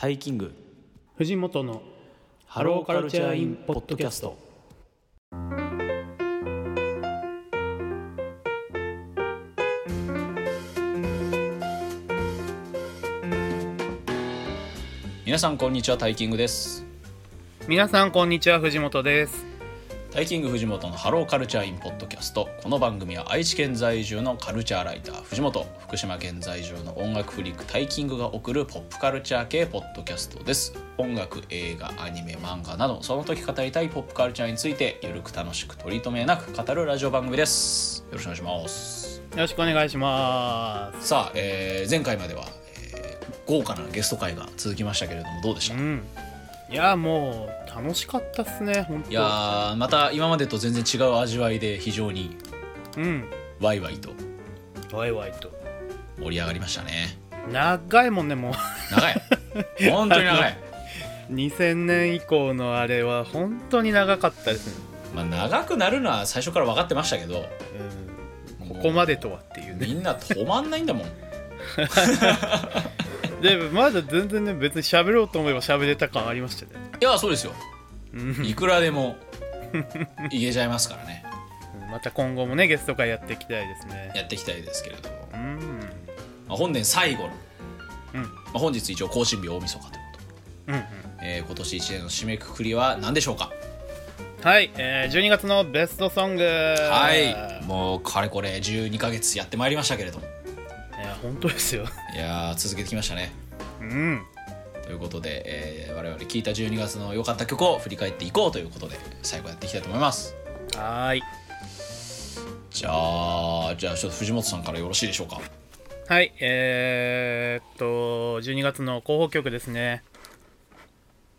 タイキング。藤本のハローカルチャーインポッドキャスト。皆さんこんにちは。タイキングです。皆さんこんにちは。藤本ですタイキング藤本のハローカルチャーインポッドキャスト。この番組は愛知県在住のカルチャーライター藤本福島県在住の音楽フリークタイキングが送るポップカルチャー系ポッドキャストです。音楽映画アニメ漫画などその時語りたいポップカルチャーについてゆるく楽しく取り留めなく語るラジオ番組です。よろしくお願いします。よろしくお願いします。さあ、えー前回までは、えー豪華なゲスト会が続きましたけれどもどうでした、いうんいやもう楽しかったっすね本当。やーまた今までと全然違う味わいで非常にうん。ワイワイとワイワイと。盛り上がりましたね。長いもんねもう。長い。本当に長い。2000年以降のあれは本当に長かったですね、まあ長くなるのは最初から分かってましたけど。うん、ここまでとはっていうね。みんな止まんないんだもん でまだ全然ね別に喋ろうと思えば喋れた感ありましたね。いやそうですよ。うん。いくらでもいけちゃいますからね。また今後もねゲスト会やっていきたいですね。やっていきたいですけれども、うん。まあ、本年最後の、うん。まあ、本日一応更新日大晦日ということで、うんうん。えー今年1年の締めくくりは何でしょうか？はい、えー、12月のベストソング。はい。もうかれこれ12ヶ月やってまいりましたけれどもいや本当ですよ。いやー続けてきましたね。うん。ということで、えー我々聴いた12月の良かった曲を振り返っていこうということで最後やっていきたいと思います。はーい。じゃあじゃあちょっと藤本さんからよろしいでしょうか。はいえー、っと12月の候補曲ですね。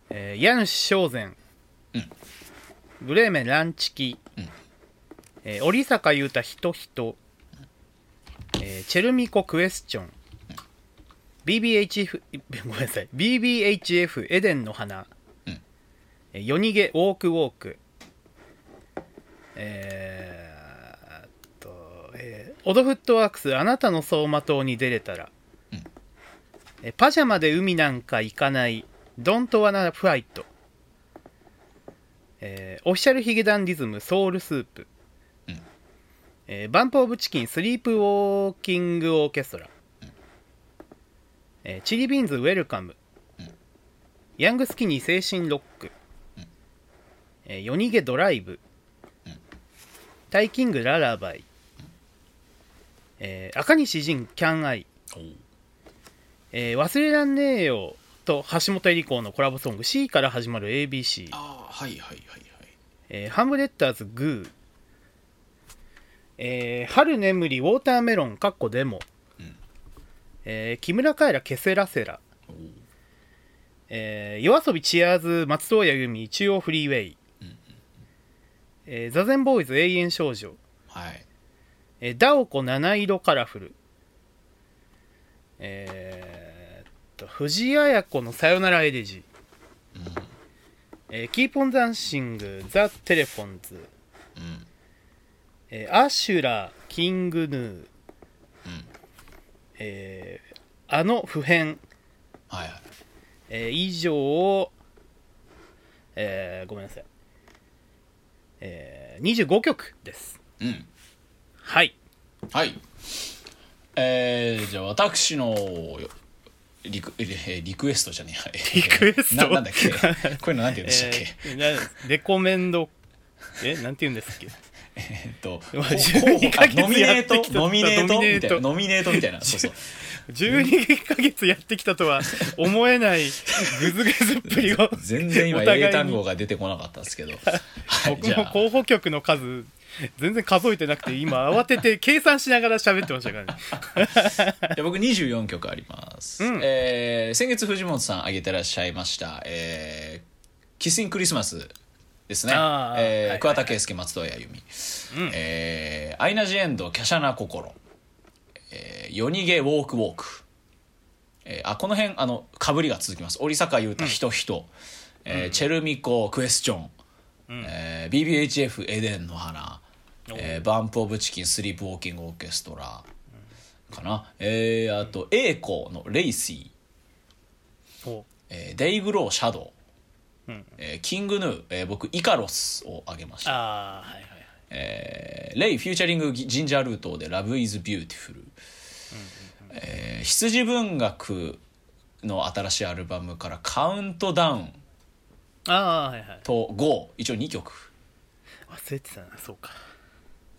えー、ヤン・ショーゼン、うん。ブレーメン・ランチキ、うん。えー織坂優太ひとひと、えーチェルミコ・クエスチョン、BBHF ごめんなさい。BBHF エデンの花、うん。えー夜逃げウォークウォーク。えーっと、えーオドフットワークスあなたの走馬灯に出れたら、うん。えーパジャマで海なんか行かない。ドントワナフライト、えーオフィシャルヒゲダンディズムソウルスープ、うんえーバンプオブチキンスリープウォーキングオーケストラ、えーチリビーンズウェルカム、うんヤングスキニー精神ロック、うんえー夜逃げドライブ、うんタイキングララバイ、えー赤西仁キャンアイ、えー忘れらんねえよと橋本恵里子のコラボソング。C から始まる ABC、ああはいはいはいはい。えーハムレッターズグー、えー春眠りウォーターメロンかっこデモ、うん。えー木村カエラケセラセラ、えー夜遊びチアーズ松任谷由実中央フリーウェイ、うんえー ZAZEN BOYS 永遠少女、はい。えーダオコ七色カラフル。えーっと藤あや子のさよならエレジ。うん。えー Keep on Dancing the telephones、うんえーアシュラ King Gnu、うん。えーあの普遍、はいはいえー以上を、えーごめんなさい、えー25曲です。うん。はい。はい。えー、じゃあ私のリクえーリクエストじゃねえ。やリクエスト？ななんだっけ？こういうのなんて言うんでしたっけ、えーなレコメンド。えなんて言うんですっけ？えっと、まあ候12補ヶ月ノミネートやってきたノミネートノミネートみたいなノミネート。みたいな。そうそう。12ヶ月やってきたとは思えないグズグズっぷりを 全然今英単語が出てこなかったんですけど。はい僕も候補曲の数全然数えてなくて今慌てて計算しながら喋ってましたからね。僕24曲あります、うん。えー先月藤本さん挙げてらっしゃいました、えーキスインクリスマスですね。え桑田佳祐松任谷由実、うん。えーアイナ・ジ・エンド華奢な心、えー夜逃げウォークウォーク、えーあこの辺あのかぶりが続きます。折坂悠太人人、えーチェルミコクエスチョン、えー BBHF エデンの花、えー BUMP OF CHICKEN Sleep Walking Orchestra。かな、えーあと栄光のレイシー。ほえー DYGL Shadow、うんえー King Gnu、えー僕イカロスを挙げました。ああはいはいはい。えー Rei featuring Ginger Root で「Love is Beautiful」えー羊文学の新しいアルバムから「 Countdown ああはいはい」と「GO」一応2曲。忘れてたなそうか。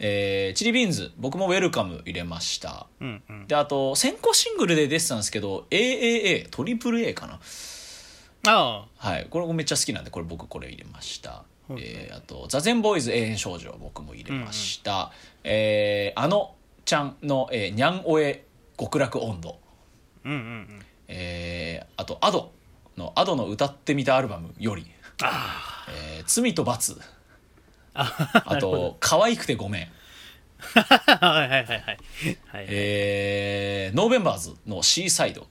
えーチリビーンズ僕も「 Welcome」入れました。うんうん。であと先行シングルで出てたんですけど AAA トリプル A かなあはい。これもめっちゃ好きなんでこれ僕これ入れました、はいえーあと「ザゼンボーイズ永遠少女」僕も入れました、えーあのちゃんの「えー、にゃんおえ極楽温度。あうんうんうん」えーあと「アドの「アドの歌ってみたアルバムより。あ「えー罪と罰」ああと「可愛くてごめん」あ はいはいはい。はいはい。えーノーベンバーズの「シーサイド」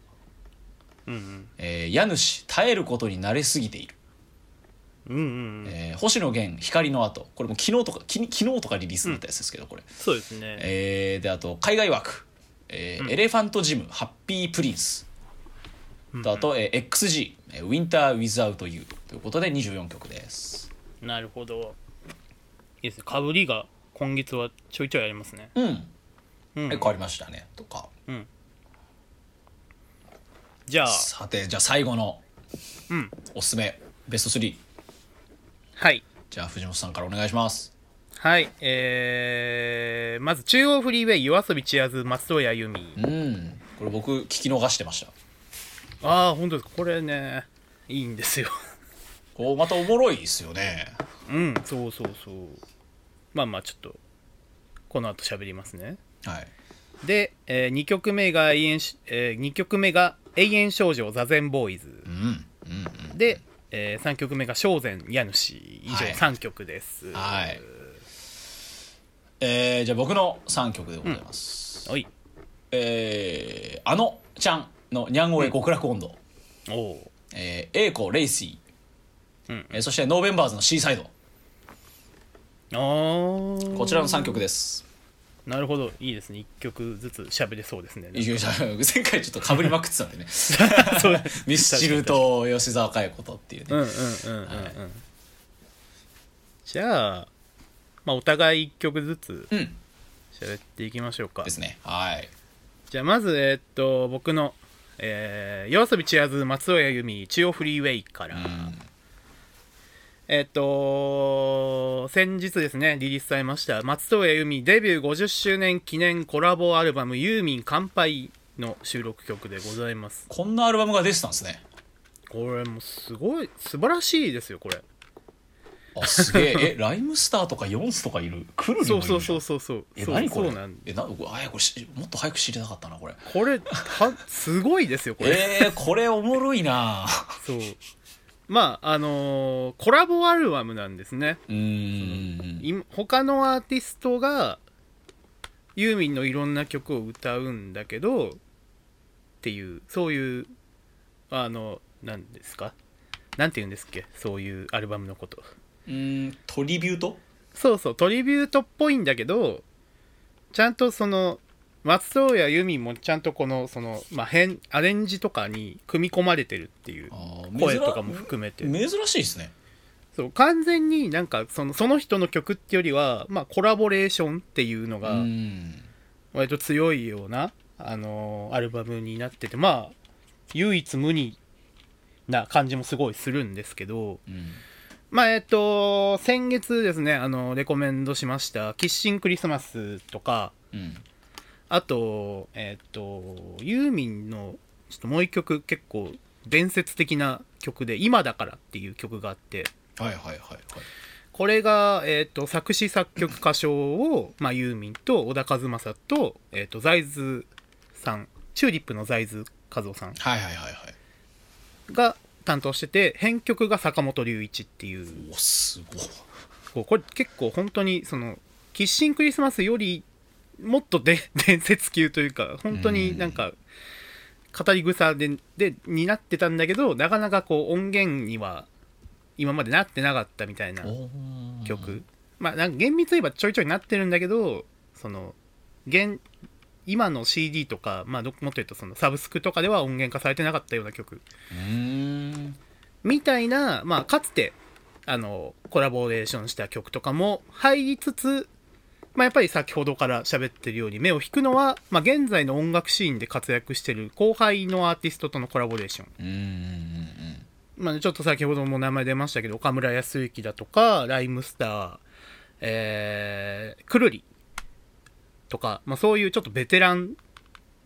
うんうん。えー家主耐えることに慣れすぎている」うんうんうん。えー星野源光の跡。これも昨日とかき昨日とかリリースだったやつですけどこれ、そうですね。えーであと海外枠、えー Elephant Gym Happy Prince。とあと、えー XG えー Winter Without You。ということで24曲です。なるほど。いいですね。かぶりが今月はちょいちょいありますね。うん、うん。え変わりましたね。とかじゃあ。さてじゃあ最後の。うん。おすすめ。ベスト3はい。じゃあ藤本さんからお願いします。はい。えー、まず中央フリーウェイ夜遊びチアーズ松任谷由実うん。これ僕聞き逃してました。ああ本当ですか？これねいいんですよ。こうまたおもろいですよね。うんそうそうそう。まあまあちょっとこの後喋りますね。はい。で、え2曲目が永遠し、え2曲目が永遠少女 ZAZEN BOYS。うん。うんうんで、え3曲目が正禅家主。以上はい。3曲です。はい。えー、じゃあ僕の3曲でございます、おい。えーあのちゃんのにゃんごえ極楽音頭、おおえー、エイコレイシー、うん。えーそしてノーベンバーズの Seaside。こちらの3曲ですなるほど。いいですね。1曲ずつ喋れそうですね。前回ちょっとかぶりまくってたんでね。そうミスチルと吉沢佳代子とっていうね、うんうんうんうんうん。じゃあまあお互い1曲ずつうん。喋っていきましょうか。ですね。はい。じゃあまずえーっと僕のえー、夜遊びチアーズ松尾谷由実中央フリーウェイから、うんえっと、先日ですね、リリースされました、松任谷由実デビュー50周年記念コラボアルバム、ユーミン乾杯の収録曲でございます。こんなアルバムが出てたんですねこれもうすごい、素晴らしいですよ、これ。あすげええライムスターとかヨンスとかいる？クルそうそうそうそうそう。そうえ何これ？そうなんえなあこれしもっと早く知りたかったなこれこれ、は、すごいですよ、これ。えー、これおもろいなそう。まあ、あのーコラボアルバムなんですね。うーん今他のアーティストがユーミンのいろんな曲を歌うんだけどっていうそういうあの何ですか？なんて言うんですっけ？そういうアルバムのこと。うーんトリビュート？そうそうトリビュートっぽいんだけどちゃんとその松任谷由実もちゃんとこのその、まあ、変アレンジとかに組み込まれてるっていう声とかも含めて。珍しいですね。そう完全になんかそのその人の曲ってよりは、まあ、コラボレーションっていうのうがん。割と強いような、あのーアルバムになっててまあ唯一無二な感じもすごいするんですけどうん。まあえっと先月ですねあのレコメンドしました「キッシンクリスマス」とかうんあとえっとユーミンのちょっともう一曲結構伝説的な曲で「今だから」っていう曲があってはいはいはいはい。これが、えー、と作詞作曲歌唱を、まあ、ユーミンと小田和正と,、えー、と財津さんチューリップの財津和夫さんはいはいはいはい。が担当してて編曲が坂本龍一っていう。おすごい。これ結構本当にそのキッシンクリスマスよりもっとで伝説級というか本当になんか語り草ででになってたんだけどなかなかこう音源には今までなってなかったみたいな曲、まあなんか厳密に言えばちょいちょいなってるんだけどその現今の CD とか、まあ、どもっと言うとそのサブスクとかでは音源化されてなかったような曲。みたいな、まあ、かつてあのコラボレーションした曲とかも入りつつ、まあ、やっぱり先ほどから喋ってるように目を引くのは、まあ、現在の音楽シーンで活躍してる後輩のアーティストとのコラボレーション。うんうんうんまあ、ちょっと先ほども名前出ましたけど、岡村康之だとか、ライムスター、えー、くるりとか、まあ、そういうちょっとベテラン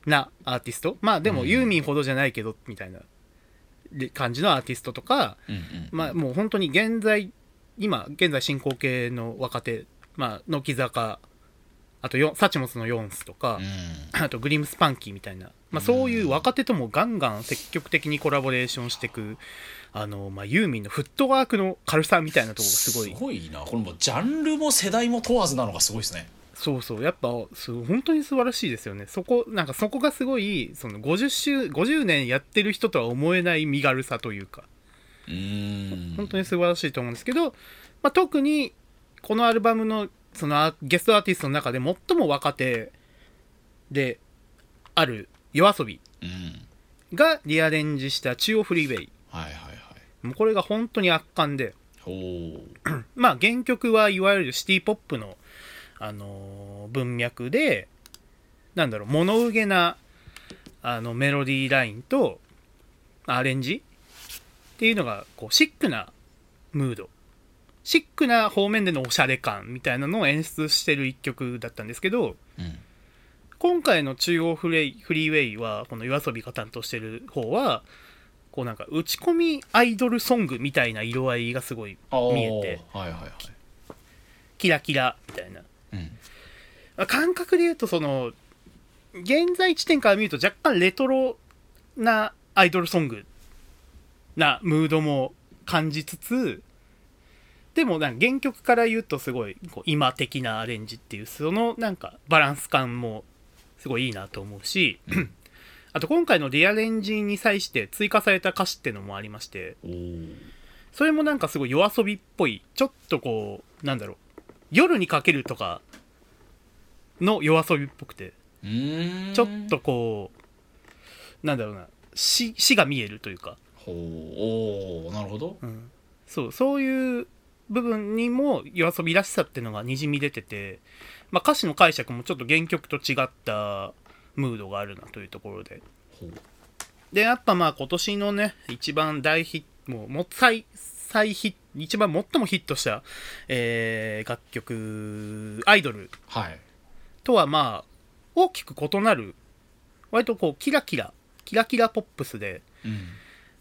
なアーティスト。まあでもうんユーミンほどじゃないけど、みたいなで感じのアーティストとか、うんうんまあもう本当に現在、今、現在進行形の若手、まあ、乃木坂、あとよ、サチモスのヨンスとか、あとグリムスパンキーみたいな、まあ、そういう若手ともガンガン積極的にコラボレーションしていく、あの、まあ、ユーミンのフットワークの軽さみたいなところがすごい、すごいな。これもうジャンルも世代も問わずなのがすごいですね。そうそう、やっぱ、す本当に素晴らしいですよね。そこ、なんかそこがすごい、その50周、50年やってる人とは思えない身軽さというか、うーん。本当に素晴らしいと思うんですけど、まあ、特にこのアルバムのそのアゲストアーティストの中で最も若手である夜遊びうん。がリアレンジした中央フリーウェイ。はいはいはい。もうこれが本当に圧巻で。まあ原曲はいわゆるシティポップの、あのー文脈でなんだろう物憂げなあのメロディーラインとアレンジっていうのがこうシックなムードシックな方面でのおしゃれ感みたいなのを演出してる一曲だったんですけどうん今回の中央フレイフリーウェイはこの夜遊びが担当してる方はこうなんか打ち込みアイドルソングみたいな色合いがすごい見えてはいはいはい。キラキラみたいな。うん。まあ感覚で言うとその現在地点から見ると若干レトロなアイドルソングなムードも感じつつでもなんか原曲から言うとすごいこう今的なアレンジっていうそのなんかバランス感もすごいいいなと思うし、あと今回のリアレンジに際して追加された歌詞ってのもありましてそれもなんかすごい夜遊びっぽいちょっとこうなんだろう夜にかけるとかの夜遊びっぽくてちょっとこうなんだろうな死死が見えるというか、ほう。おおなるほど。そうそういう部分にも夜遊びらしさっていうのがにじみ出てて、まあ、歌詞の解釈もちょっと原曲と違ったムードがあるなというところで。でやっぱまあ今年のね一番大ヒットもうも最最ヒット一番最もヒットした、えー楽曲「アイドルはい」とはまあ大きく異なる割とこうキラキラキラキラポップスで、うん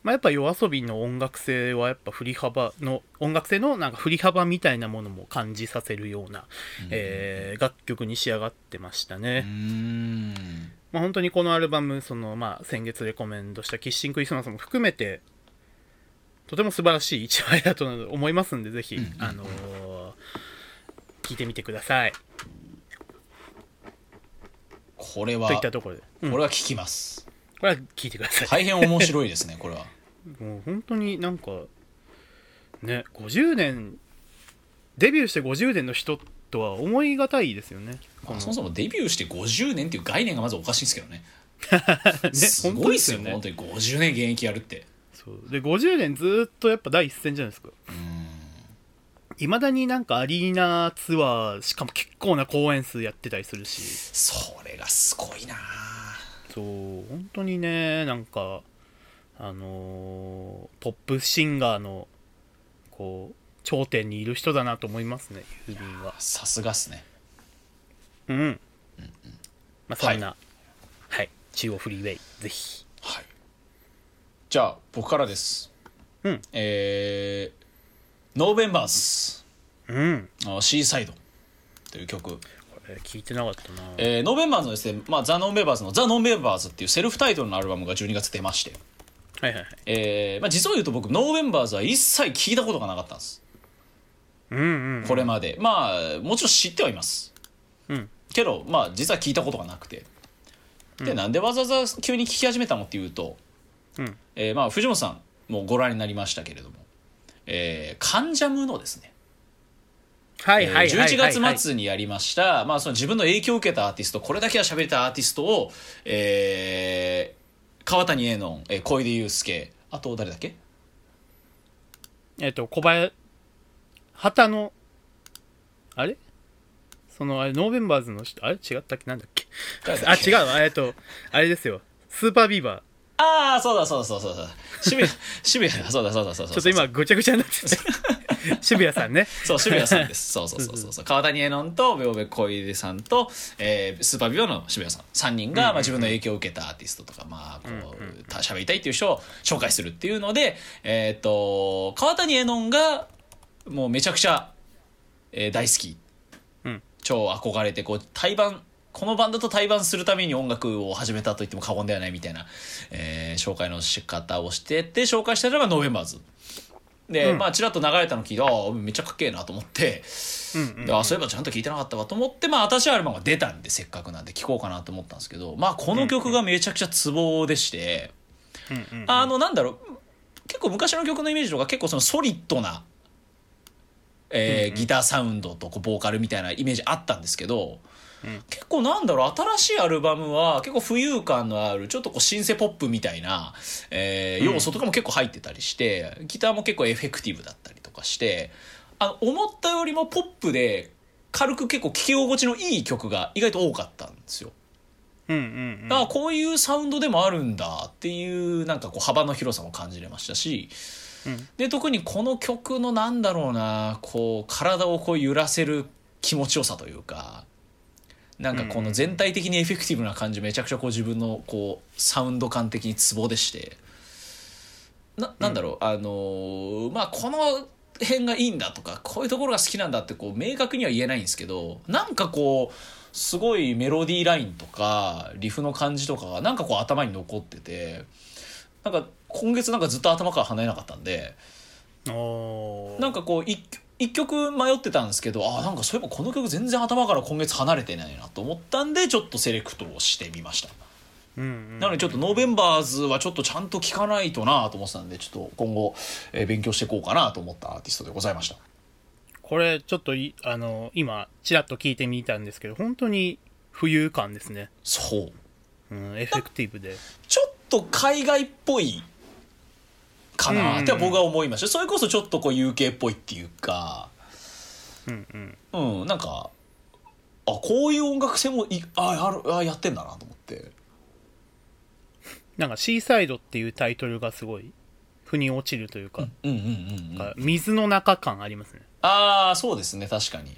まあ、やっぱ夜遊びの音楽性はやっぱ振り幅の音楽性のなんか振り幅みたいなものも感じさせるような、えー楽曲に仕上がってましたね。うーん。まあ、本当にこのアルバムその、まあ、先月レコメンドした「キッシンクリスマス」も含めてとても素晴らしい一枚だと思いますんでぜひ、うんうんうん。あのー聞いてみてください。これはといったところで、うん。これは聞きますこれは聞いてください、大変面白いですねこれは。もう本当になんかね50年デビューして50年の人とは思いがたいですよね。まあそもそもデビューして50年っていう概念がまずおかしいんですけどね。ねすごいですよ本当本当に50年現役やるって。そう。で50年ずっとやっぱ第一線じゃないですか。うん。いまだになんかアリーナツアーしかも結構な公演数やってたりするし。それがすごいなそう本当にねなんかあのーポップシンガーのこう頂点にいる人だなと思いますねユーミンは。さすがっすね。うん、まあそんな。はい、中央フリーウェイぜひ。はい。じゃあ僕からです。うん。えー、ノーベンバーズ。うん。あ Seaside という曲これ聞いてなかったな。えーノーベンバーズのですね、まあ、ザ・ノーベンバーズのザ・ノーベンバーズっていうセルフタイトルのアルバムが12月出まして、はいはいはい。えーまあ、実を言うと僕ノーベンバーズは一切聞いたことがなかったんです。うんうんこれまで。まあもちろん知ってはいます。うん。けどまあ実は聞いたことがなくて。で、なんでわざわざ急に聞き始めたのっていうと、うん。えーまあ藤本さんもご覧になりましたけれども、えー、カンジャムのですねはいはいはいはい、はい、11月末にやりました、まあ、その自分の影響を受けたアーティストこれだけは喋れたアーティストを、えー川谷絵音、えー小出祐介あと誰だっけ？えっと小林旗のあれ？そのあれノーベンバーズの人あれ？違ったっけ？なんだっけ？あ違うわ。えっとあれですよ。スーパービーバー。ああそうだそうだそうだそうだ。渋谷渋谷そうだそうだそうだちょっと今ぐちゃぐちゃになってて 渋谷さんね。そう渋谷さんです。そうそうそうそう。そう川谷絵音とベボベ小出さんと、えー、スーパービーバーの渋谷さん。3人が、まあ、自分の影響を受けたアーティストとかまあこうた喋りたいっていう人を紹介するっていうのでえっ、と川谷絵音がもうめちゃくちゃ、えー大好き、うん。超憧れてこう対バンこのバンドと対バンするために音楽を始めたと言っても過言ではないみたいな、えー紹介の仕方をしてて紹介したのがノーベンバーズで、うん。まあちらっと流れたの聞いてああめっちゃかっけえなと思って、うんうんであそういえばちゃんと聞いてなかったわと思ってまあ新しいアルバムが出たんでせっかくなんで聞こうかなと思ったんですけどまあこの曲がめちゃくちゃツボでして、うんうんあのなんだろう結構昔の曲のイメージとか結構そのソリッドな、えーギターサウンドとこうボーカルみたいなイメージあったんですけど、うん結構なんだろう新しいアルバムは結構浮遊感のあるちょっとこうシンセポップみたいな、えー要素とかも結構入ってたりして、ギターも結構エフェクティブだったりとかしてあの思ったよりもポップで軽く結構聴き心地のいい曲が意外と多かったんですよ。うんうんうん。あこういうサウンドでもあるんだっていうなんかこう幅の広さも感じれましたし、うん。で特にこの曲のなんだろうなこう体をこう揺らせる気持ちよさというかなんかこの全体的にエフェクティブな感じめちゃくちゃこう自分のこうサウンド感的にツボでして。ななんだろう、あのーまあこの辺がいいんだとかこういうところが好きなんだってこう明確には言えないんですけどなんかこうすごいメロディーラインとかリフの感じとかがなんかこう頭に残っててなんか今月なんかずっと頭から離れなかったんでなんかこう一一曲迷ってたんですけどあなんかそういえばこの曲全然頭から今月離れてないなと思ったんでちょっとセレクトをしてみました。うんうんなのでちょっとノーベンバーズはちょっとちゃんと聴かないとなと思ってたんでちょっと今後、えー勉強していこうかなと思ったアーティストでございました。これちょっといあの今ちらっと聞いてみたんですけど本当に浮遊感ですね、そう。うん、エフェクティブで。ちょっと海外っぽいかな。ん。って僕は思いました。それこそちょっとこう UK っぽいっていうか。うんうん。うん。なんかあこういう音楽性もいああるあやってんだなと思って。なんか「シーサイド」っていうタイトルがすごい腑に落ちるというか,、うんうんうんうん水の中感ありますね。ああそうですね。確かに。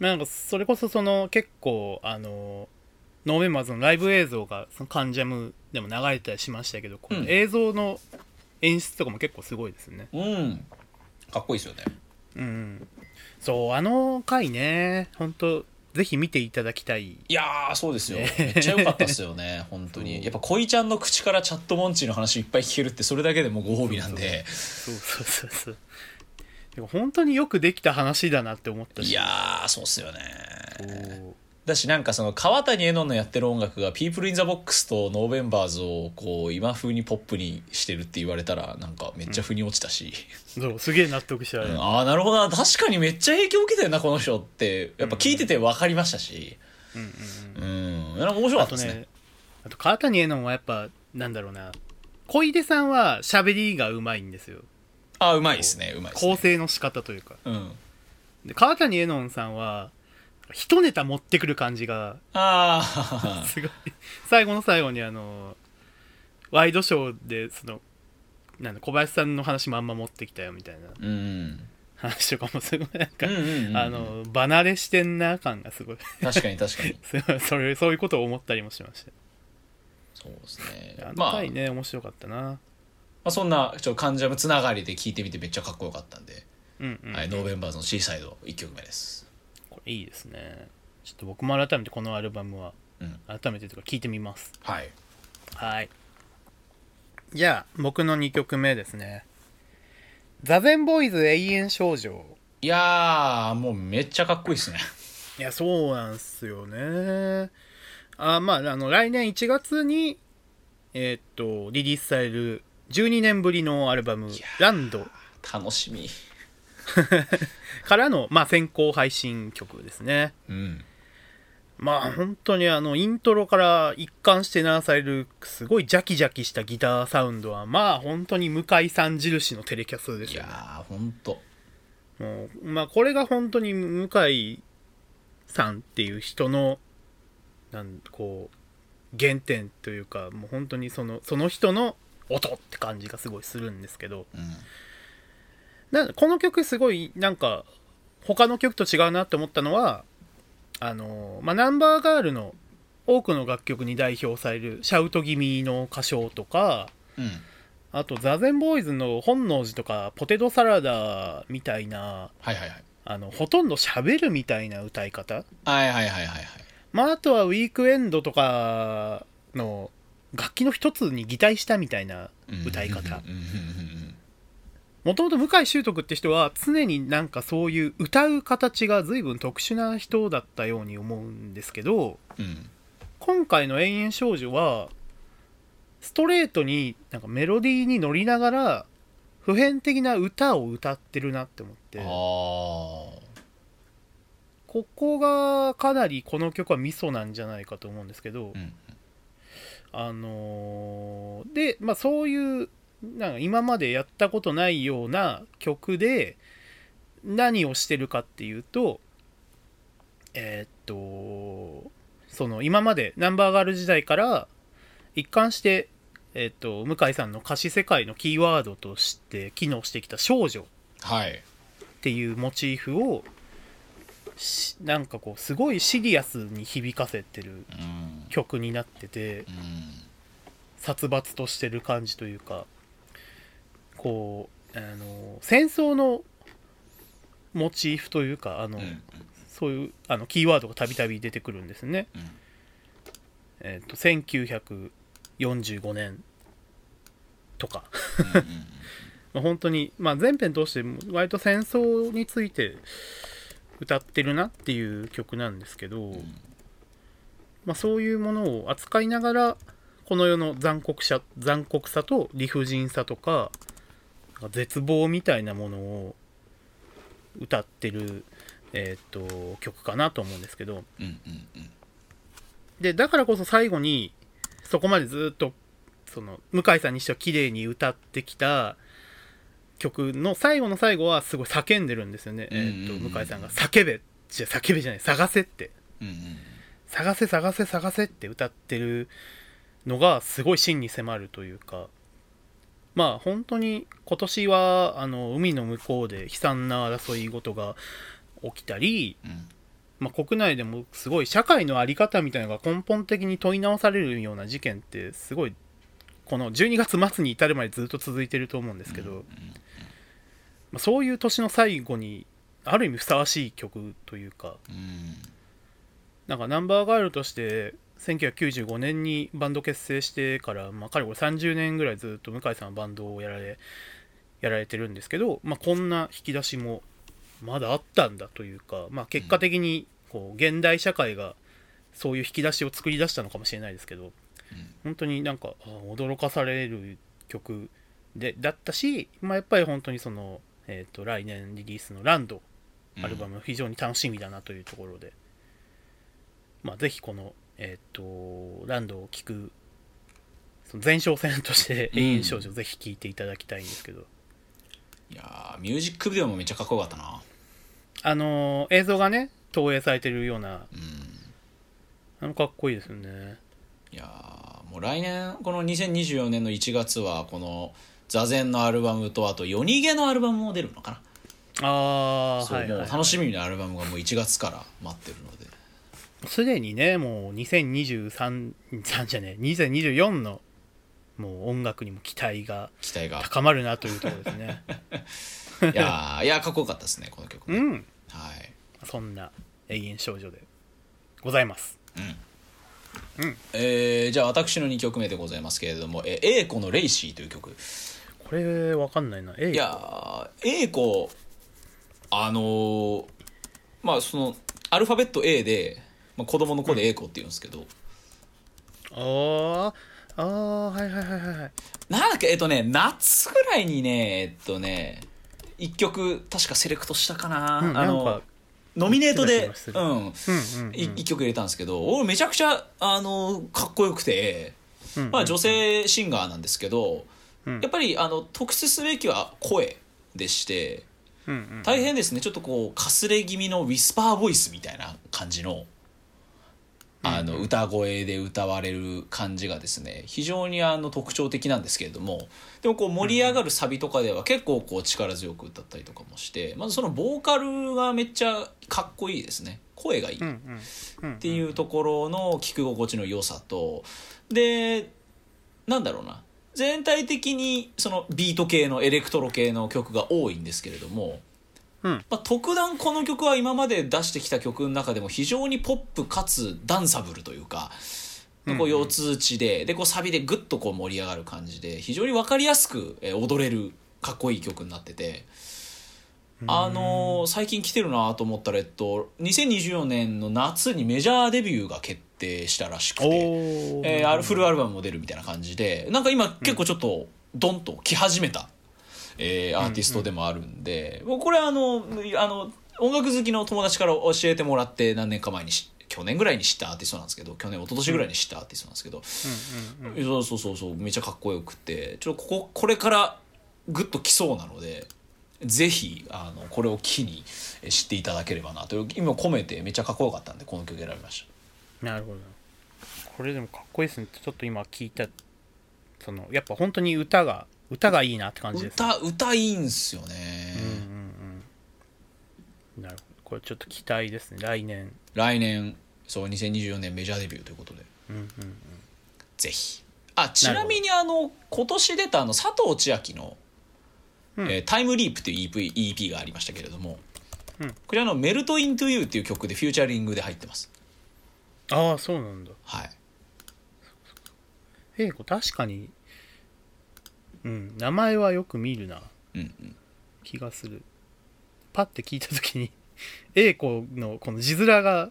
なんかそれこそその結構あのノーベンバーズのライブ映像がそのカンジャムでも流れたりしましたけどこのうん。映像の演出とかも結構すごいですよね。うん。かっこいいですよね。うん。そうあの回ね本当ぜひ見ていただきたい。いやーそうですよ、ね。めっちゃ良かったですよね 本当に。やっぱ恋ちゃんの口からチャットモンチーの話いっぱい聞けるってそれだけでもご褒美なんで。そうそうそうそう。でも本当によくできた話だなって思ったし。いやーそうっすよね。こだしなんかその川谷絵音のやってる音楽が「ピープル・イン・ザ・ボックス」と「ノーベンバーズ」をこう今風にポップにしてるって言われたらなんかめっちゃ腑に落ちたし、うそうすげえ納得しちゃう、うん。ああなるほどな。確かにめっちゃ影響受けてるなこの人って。やっぱ聞いてて分かりましたし。うんうんうん。面白かあとったですね。ねあと川谷絵音はやっぱなんだろうな。小出さんは喋りがうまいんですよ。あうまいですね。うまいですね。構成の仕方というか。うん。で川谷絵音さんは一ネタ持ってくる感じがああ すごい。最後の最後にあのワイドショーでそのなんだ小林さんの話もあんま持ってきたよみたいなうん話とかもすごいなんか、うんうんうんうん。あの離れしてんな感がすごい。確かに確かに。すごいそれそういうことを思ったりもしました。そうですね。あのまあ、回ね、面白かったな。まあ、そんなちょっとカンジャムつながりで聞いてみてめっちゃかっこよかったんで、うんうん、はい、ノーベンバーズの C サイド1曲目ですいいですね。ちょっと僕も改めてこのアルバムはうん。改めてとか聞いてみます。はい。はい。じゃあ僕の2曲目ですね。座禅ボーイズ永遠少女。いやーもうめっちゃかっこいいですね。いやそうなんすよね。あまああの来年1月にえーっとリリースされる12年ぶりのアルバムいや「ランド。楽しみ」からの、まあ、先行配信曲ですね。うん。まあ本当にあのイントロから一貫して鳴らされるすごいジャキジャキしたギターサウンドはまあ本当に向井さん印のテレキャスですよね。いやーほんともうまあこれが本当に向井さんっていう人のなんこう原点というかもう本当にそのその人の音って感じがすごいするんですけど。うんなこの曲すごいなんか他の曲と違うなって思ったのはあのまあナンバーガールの多くの楽曲に代表されるシャウト気味の歌唱とかうん。あとザゼンボーイズの本能寺とかポテトサラダみたいなはいはいはい。あのほとんど喋るみたいな歌い方。はいはいはいはいはい。まああとはウィークエンドとかの楽器の一つに擬態したみたいな歌い方もともと向井秀徳って人は常になんかそういう歌う形が随分特殊な人だったように思うんですけどうん。今回の「永遠少女」はストレートになんかメロディーに乗りながら普遍的な歌を歌ってるなって思って。あここがかなりこの曲はミソなんじゃないかと思うんですけど、あうん。あのーで、まあ、そういうなんか今までやったことないような曲で何をしてるかっていうとえーっとその今までナンバーガール時代から一貫して、えーっと向井さんの歌詞世界のキーワードとして機能してきた少女はい。っていうモチーフをしなんかこうすごいシリアスに響かせてるうん。曲になっててうん。殺伐としてる感じというかこうあの戦争のモチーフというかあの、うん。そういうあのキーワードがたびたび出てくるんですね。うん。えっと1945年とか。うん まあ本当に、まあ、全編通して割と戦争について歌ってるなっていう曲なんですけど、まあ、そういうものを扱いながらこの世の残酷さ残酷さと理不尽さとか絶望みたいなものを歌ってる、えーっと曲かなと思うんですけど。うんうんでだからこそ最後にそこまでずっとその向井さんにしては綺麗に歌ってきた曲の最後の最後はすごい叫んでるんですよね、えーっうんうんうん。と向井さんが「叫べ」じゃ叫べじゃない探せって。うんうん。探せ探せ探せって歌ってるのがすごい真に迫るというかまあ本当に今年はあの海の向こうで悲惨な争い事が起きたり、うん。まあ、国内でもすごい社会の在り方みたいなのが根本的に問い直されるような事件ってすごいこの12月末に至るまでずっと続いてると思うんですけど、まあ、そういう年の最後にある意味ふさわしい曲というかうん。なんかナンバーガールとして1995年にバンド結成してから、まあ、かれこれ30年ぐらいずっと向井さんはバンドをやられやられてるんですけど、まあ、こんな引き出しもまだあったんだというか、まあ、結果的にこう現代社会がそういう引き出しを作り出したのかもしれないですけど本当になんかあ驚かされる曲でだったし、まあ、やっぱり本当にその、えー、と来年リリースの「ランド」アルバム非常に楽しみだなというところで、まあ、ぜひこの、えっ、と、ランドを聴く、その前哨戦として、うん。永遠少女ぜひ聴いていただきたいんですけど、いやーミュージックビデオもめっちゃかっこよかったな。あのー映像がね、投影されてるような、うん。あのかっこいいですよね。いやーもう来年この2024年の1月はこの座禅のアルバムとあと夜逃げのアルバムも出るのかな。ああ、そう、はい、はい。もう楽しみなアルバムがもう1月から待ってるのですでにね、もう2023、3じゃねえ、2024の、もう音楽にも期待が期待が高まるなというところですね。いやーいやーかっこよかったですねこの曲も、うん。はいそんな永遠少女でございます。うんえーじゃあ私の2曲目でございますけれども「えー、A 子のレイシー」という曲これわかんないな。えいやー A 子あのーまあそのアルファベット A で、まあ、子供の子で A 子って言うんですけど、あー。あーはいはいはいはいはい。なんだっけえっとね夏ぐらいにねえっとね一曲確かセレクトしたかな、うんあのなんかノミネートで言ってた気がす、る。うん、うんうんい一曲入れたんですけど俺めちゃくちゃあのかっこよくて、うんうんまあ、女性シンガーなんですけど、うん。やっぱりあの特筆すべきは声でしてうんうん。大変ですね。ちょっとこうかすれ気味のウィスパーボイスみたいな感じのあの歌声で歌われる感じがですね非常にあの特徴的なんですけれどもでもこう盛り上がるサビとかでは結構こう力強く歌ったりとかもしてまずそのボーカルがめっちゃかっこいいですね。声がいい。っていうところの聞き心地の良さとでなんだろうな。全体的にそのビート系のエレクトロ系の曲が多いんですけれども、うん。まあ、特段この曲は今まで出してきた曲の中でも非常にポップかつダンサブルというか。こう四つ打ちででこうサビでグッとこう盛り上がる感じで非常に分かりやすくえー踊れるかっこいい曲になってて。あのー最近来てるなと思ったら、えっと、2024年の夏にメジャーデビューが決定したらしくおて、ーえーあるフルアルバムも出るみたいな感じでなんか今結構ちょっとドンと来始めた、えーアーティストでもあるんで、もうこれあのあの音楽好きの友達から教えてもらって何年か前にし去年ぐらいに知ったアーティストなんですけど去年一昨年ぐらいに知ったアーティストなんですけど、うんうんうんそうそうそうそうめっちゃかっこよくて。ちょっとこここれからグッときそうなのでぜひあのこれを機にえ知っていただければなと。いう今込めてめっちゃかっこよかったんでこの曲選びましなるほど。これでもかっこいいですねちょっと今聞いた。そのやっぱ本当に歌が歌がいいなって感たじですね。歌歌いいんすよね、うんうんうん。なるほど。これちょっと期待ですね。来年。来年そう2024年メジャーデビューということで。うんうんぜひ。あちなみにあの今年出たあの佐藤千亜の、うん。えータイムリープ」っていう EP, EP がありましたけれども、うん。こちらの「メルト・イントゥ・ユー」っていう曲でフューチャリングで入ってます。ああそうなんだ。はい。えいこ確かにうん。名前はよく見るな。うんうん。気がする。パッて聞いた時に A 子のこの字面が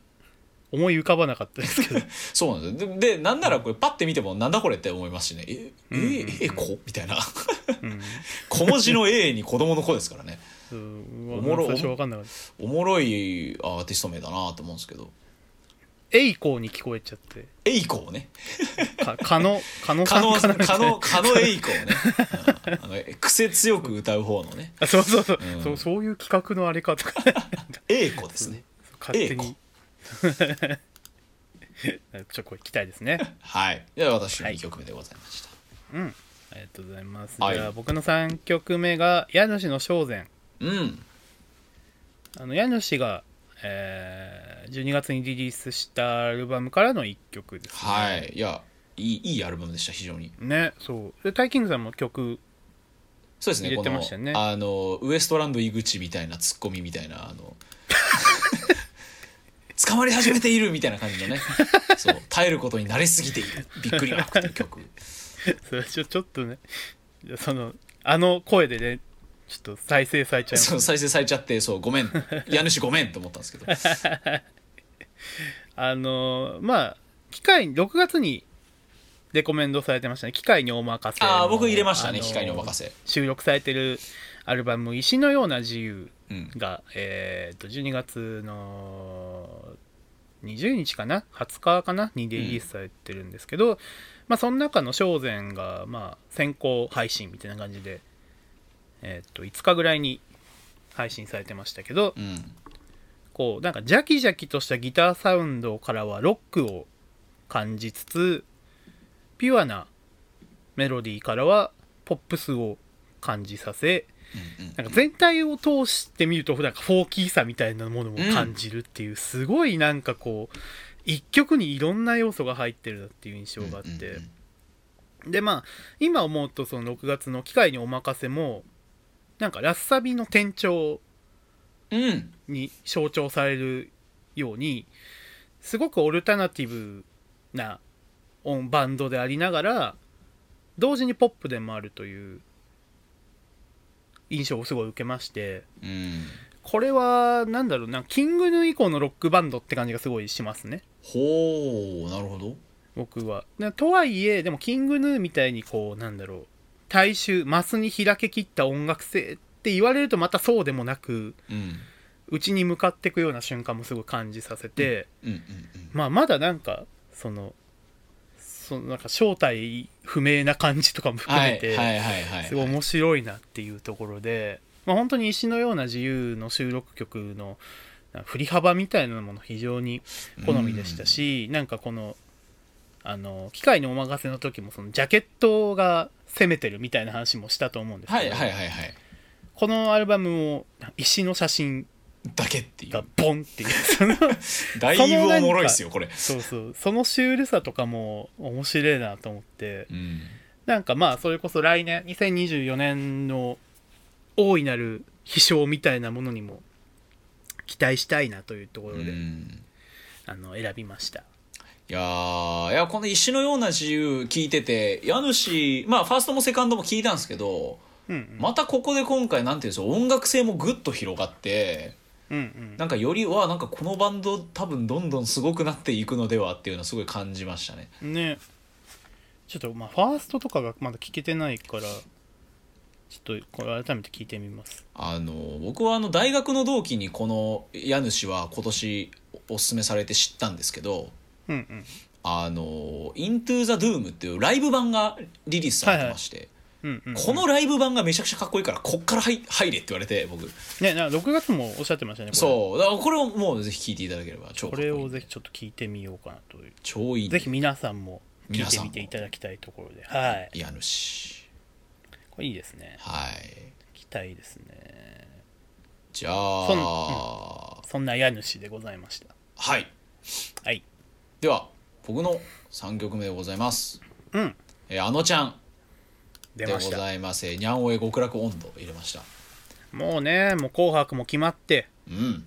思い浮かばなかったですけど。そうなんですよ。ででなんならこれパッて見てもなんだこれって思いますしね。えうんうんええ子みたいな。うん。小文字の A に子供の子ですからね。うん。おもろ。最初分かんなかった。おもろいアーティスト名だなと思うんですけど A 子に聞こえちゃって。エイコをね。かかなみたいな。加納加納エイコをね。うん。あの癖強く歌う方のね。あそうそうそう,、うん。そうそういう企画のあれかとか。エイコですね。勝手に。ちょこれ期待ですね。はい。では私のはい。2曲目でございました、うん。ありがとうございます、はい。じゃあ僕の3曲目が家主の正禅うん。あの家主が、えー12月にリリースしたアルバムからの1曲です、ね、はい。いやいいいいアルバムでした非常に。ねそう。でタイキングさんも曲そうですね入れてましたよね。あのウエストランド井口みたいなツッコミみたいなあの 捕まり始めているみたいな感じのね。そう。耐えることに慣れすぎている。びっくりマークという曲。それちょちょっとね。そのあの声でねちょっと再生されちゃいます。そう再生されちゃってそうごめん。家主ごめんと思ったんですけど。あのーまあ機械6月にレコメンドされてましたね。機械にお任せのああ僕入れましたね。あのー機械にお任せ。収録されてるアルバム「石のような自由うん」が、えー、と12月の20日かな？20日かな？にリリースされてるんですけど、まあその中の正禅が、まあ、先行配信みたいな感じで、えー、と5日ぐらいに配信されてましたけど、うん。こうなんかジャキジャキとしたギターサウンドからはロックを感じつつピュアなメロディーからはポップスを感じさせなんか全体を通してみるとなんかフォーキーさみたいなものも感じるっていう、すごいなんかこう一曲にいろんな要素が入ってるなっていう印象があって、でまあ今思うとその6月の「機械にお任せ」もなんかラッサビの転調うん。に象徴されるようにすごくオルタナティブな音バンドでありながら同時にポップでもあるという印象をすごい受けましてうん。これはなんだろうなキングヌー以降のロックバンドって感じがすごいしますね。ほうなるほど。僕は。なとはいえでもキングヌーみたいにこうなんだろう大衆マスに開けきった音楽性って言われるとまたそうでもなくうちに向かっていくような瞬間もすごい感じさせて、まあまだなんかそのそのなんか正体不明な感じとかもうん含めて、すごい面白いなっていうところで、まあ、本当に石のような自由の収録曲の振り幅みたいなもの非常に好みでしたし、なんかこのあの機械のお任せの時もそのジャケットが攻めてるみたいな話もしたと思うんですけど、はいはいはいはい。このアルバムも石の写真だけっていう。がボンっていう。そ のだいぶおもろいですよこれ。そうそう。そのシュールさとかも面白いなと思って。うん。なんかまあそれこそ来年2024年の大いなる飛翔みたいなものにも期待したいなというところで、うん。あの選びましたいやーいやこの石のような自由聞いてて家主まあファーストもセカンドも聞いたんですけどうんうん。またここで今回なんていうんですか音楽性もぐっと広がってうんうん。なんかよりわなんかこのバンド多分どんどんすごくなっていくのではっていうのはすごい感じましたね。ね。ちょっとまあファーストとかがまだ聞けてないからちょっとこれ改めて聞いてみます。あの僕はあの大学の同期にこの家主は今年おすすめされて知ったんですけどうんうん。あの「Into the Doom」っていうライブ版がリリースされてまして、うんうんうん。このライブ版がめちゃくちゃかっこいいからこっから入入れって言われて僕。ねなんか6月もおっしゃってましたねこれ。そう。だからこれをもうぜひ聞いていただければ超これをぜひちょっと聞いてみようかなという。超いいぜひ皆さんも聞い皆さんもてみていただきたいところで。はい。家主これいいですね。はい。期待ですね。じゃあ、そんな家主でございました。はい。はいでは僕の3曲目でございます。うん。えーあのちゃん。でご出ました。ざいます。えーにゃんおえ極楽温度入れました。もうねもう「紅白」も決まって。うん。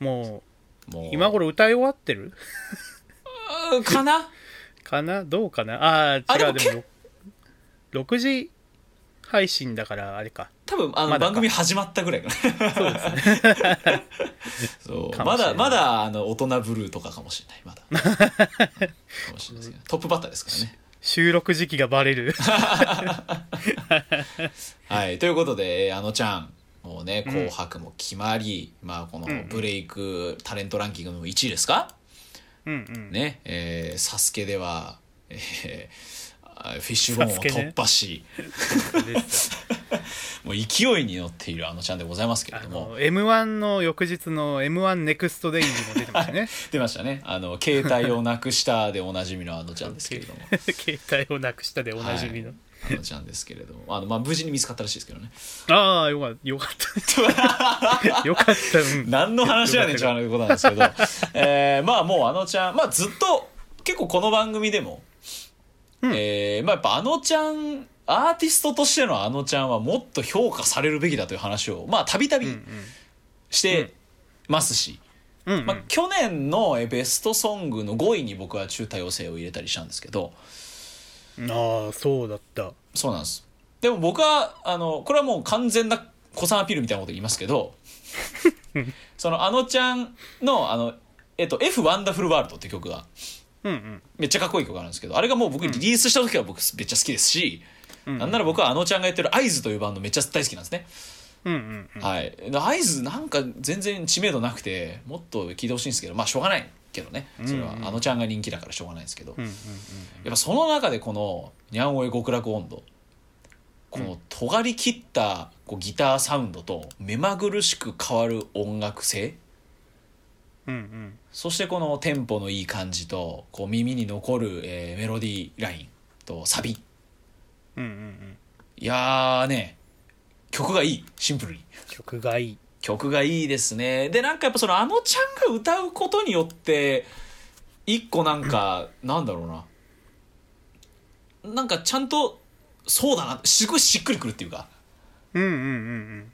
ももう。う今頃歌い終わってる？かな？かな？どうかな？ああーあでも違うでもろ6時配信だからあれか多分あの番組始まったぐらいかな。そうですね。そう。まだまだあの大人ブルーとかかもしれない。まだ。かもしれないトップバッターですからね。収録時期がバレる。はい、ということで、えーあのちゃん、もうね、紅白も決まり、まあ、このブレイクタレントランキングの1位ですか、うんうん。ね、えーサスケでは、えーあフィッシュボーンを突破し、もう勢いに乗っているあのちゃんでございますけれあども。の m 1の翌日の m 1ネクストデイにも出てましたね。出ましたね。あの携帯をなくしたでおなじみのあのちゃんですけれども。携帯をなくしたでおなじみの、はい。あのちゃんですけれども。あの、まあ、無事に見つかったらしいですけどね。ああよかった。よかった。よかった。うん。何の話やねんちゅうことなんですけど、えーまあもうあのちゃん、まあ、ずっと結構この番組でも、うん。えーまあ、やっぱあのちゃんアーティストとしてのあのちゃんはもっと評価されるべきだという話をまあたびたびしてますし、うんうんまあ、去年のえーベストソングの5位に僕は中多様性を入れたりしたんですけど。ああそうだった。そうなんです。でも僕はあのこれはもう完全な子さんアピールみたいなこと言いますけど そのあのちゃんのあの、えっと、F ワンダフルワールドって曲がうんうん。めっちゃかっこいい曲があるんですけどあれがもう僕リリースした時は僕めっちゃ好きですし、うんなんなら僕はあのちゃんがやってる「アイズというバンドめっちゃ大好きなんですね、うんうんうん。はい。でアイズなんか全然知名度なくてもっと聞いてほしいんですけどまあしょうがないけどね。それはうん。うんあのちゃんが人気だからしょうがないですけど、うんうんやっぱその中でこの「にゃんおえ極楽温度」この尖り切ったこうギターサウンドと目まぐるしく変わる音楽性。うんうん。そしてこのテンポのいい感じとこう耳に残る、えーメロディーラインとサビうんうんうん。いやーね曲がいい。シンプルに。曲がいい。曲がいいですね。でなんかやっぱそのあのちゃんが歌うことによって一個なんかなんだろうな。なんかちゃんとそうだな。すごいしっくりくるっていうか。うんうんうん。